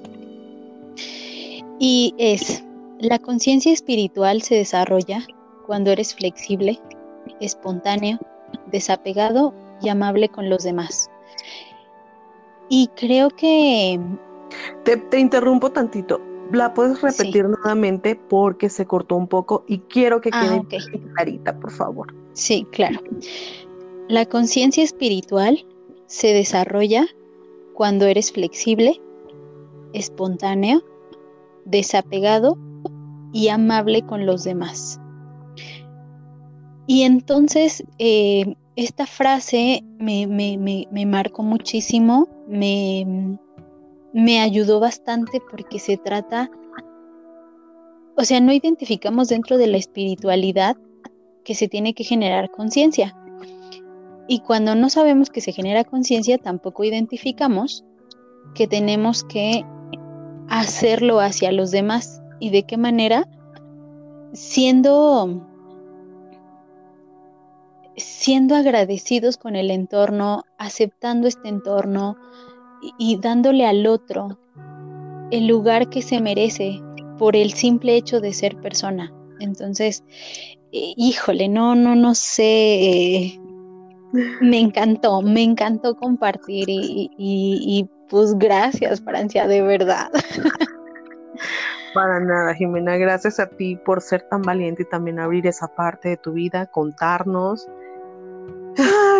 Y es, la conciencia espiritual se desarrolla cuando eres flexible, espontáneo, desapegado y amable con los demás. Y creo que te, interrumpo tantito. ¿La puedes repetir nuevamente porque se cortó un poco y quiero que ah, quede clarita, por favor? Sí, claro. La conciencia espiritual se desarrolla cuando eres flexible, espontáneo, desapegado y amable con los demás. Y entonces eh, esta frase me, me marcó muchísimo, me, me ayudó bastante porque se trata, o sea, no identificamos dentro de la espiritualidad que se tiene que generar conciencia. Y cuando no sabemos que se genera conciencia, tampoco identificamos que tenemos que hacerlo hacia los demás. ¿Y de qué manera? Siendo siendo agradecidos con el entorno, aceptando este entorno, y dándole al otro el lugar que se merece por el simple hecho de ser persona. Entonces, eh, híjole, no, no, no sé. me encantó, me encantó compartir y, pues gracias, Francia, de verdad. [LAUGHS] Para nada, Jimena, gracias a ti por ser tan valiente y también abrir esa parte de tu vida, contarnos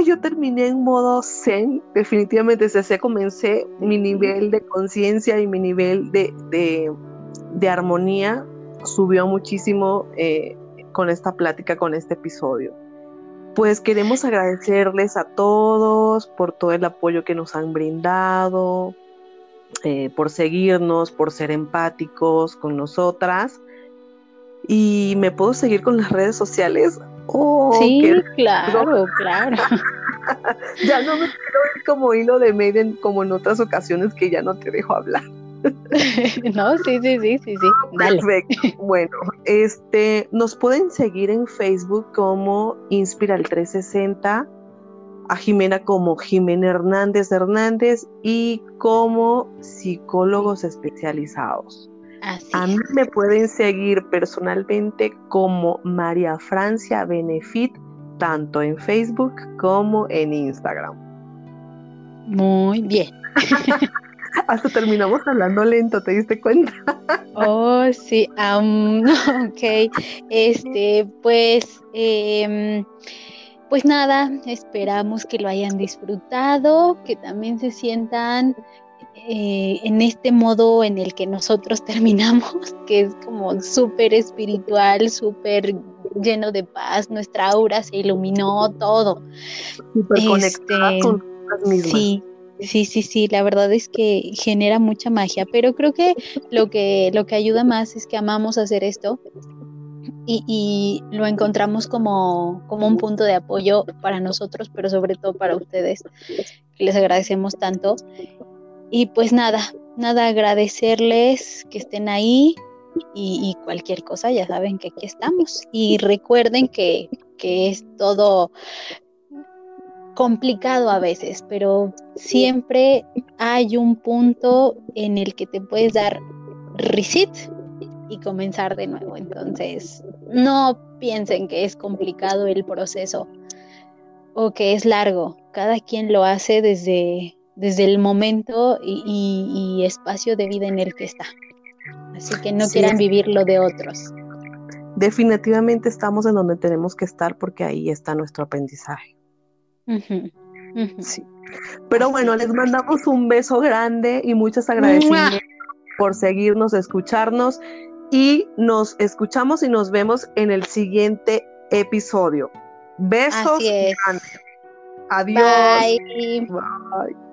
Yo terminé en modo zen, definitivamente desde comencé mi nivel de conciencia y mi nivel de, armonía subió muchísimo eh, con esta plática, con este episodio. Pues queremos agradecerles a todos por todo el apoyo que nos han brindado, eh, por seguirnos, por ser empáticos con nosotras. Y me puedo seguir con las redes sociales. Oh, sí, claro, claro. [LAUGHS] ya no me quiero ir como hilo de Maiden como en otras ocasiones que ya no te dejo hablar. [LAUGHS] no, sí, sí, sí, sí, sí. Perfecto. [LAUGHS] Bueno, este, nos pueden seguir en Facebook como Inspiral 360, a Jimena como Jimena Hernández Hernández y como psicólogos especializados. A mí me pueden seguir personalmente como María Francia Benefit, tanto en Facebook como en Instagram. Muy bien. [LAUGHS] Hasta terminamos hablando lento, ¿te diste cuenta? oh, sí, [LAUGHS] ok. Este, pues, em, pues nada, esperamos que lo hayan disfrutado, que también se sientan eh, en este modo en el que nosotros [LAUGHS] terminamos, que es como súper espiritual, súper lleno de paz, nuestra aura se iluminó, todo. Súper conectada este, con las mismas. Sí, Sí, sí, sí, la verdad es que genera mucha magia, pero creo que lo que, lo que ayuda más es que amamos hacer esto y, lo encontramos como, como, un punto de apoyo para nosotros, pero sobre todo para ustedes, que les agradecemos tanto. Y pues nada, nada, agradecerles que estén ahí y, cualquier cosa, ya saben que aquí estamos. Y recuerden que, que es todo complicado a veces, pero siempre hay un punto en el que te puedes dar reset y comenzar de nuevo. Entonces, no piensen que es complicado el proceso o que es largo. Cada quien lo hace desde, desde el momento y, espacio de vida en el que está. Así que no quieran vivir lo de otros. Definitivamente estamos en donde tenemos que estar porque ahí está nuestro aprendizaje. Sí. Pero bueno, les mandamos un beso grande y muchas agradecimientos por seguirnos, escucharnos y nos escuchamos y nos vemos en el siguiente episodio. Besos. Adiós. Bye.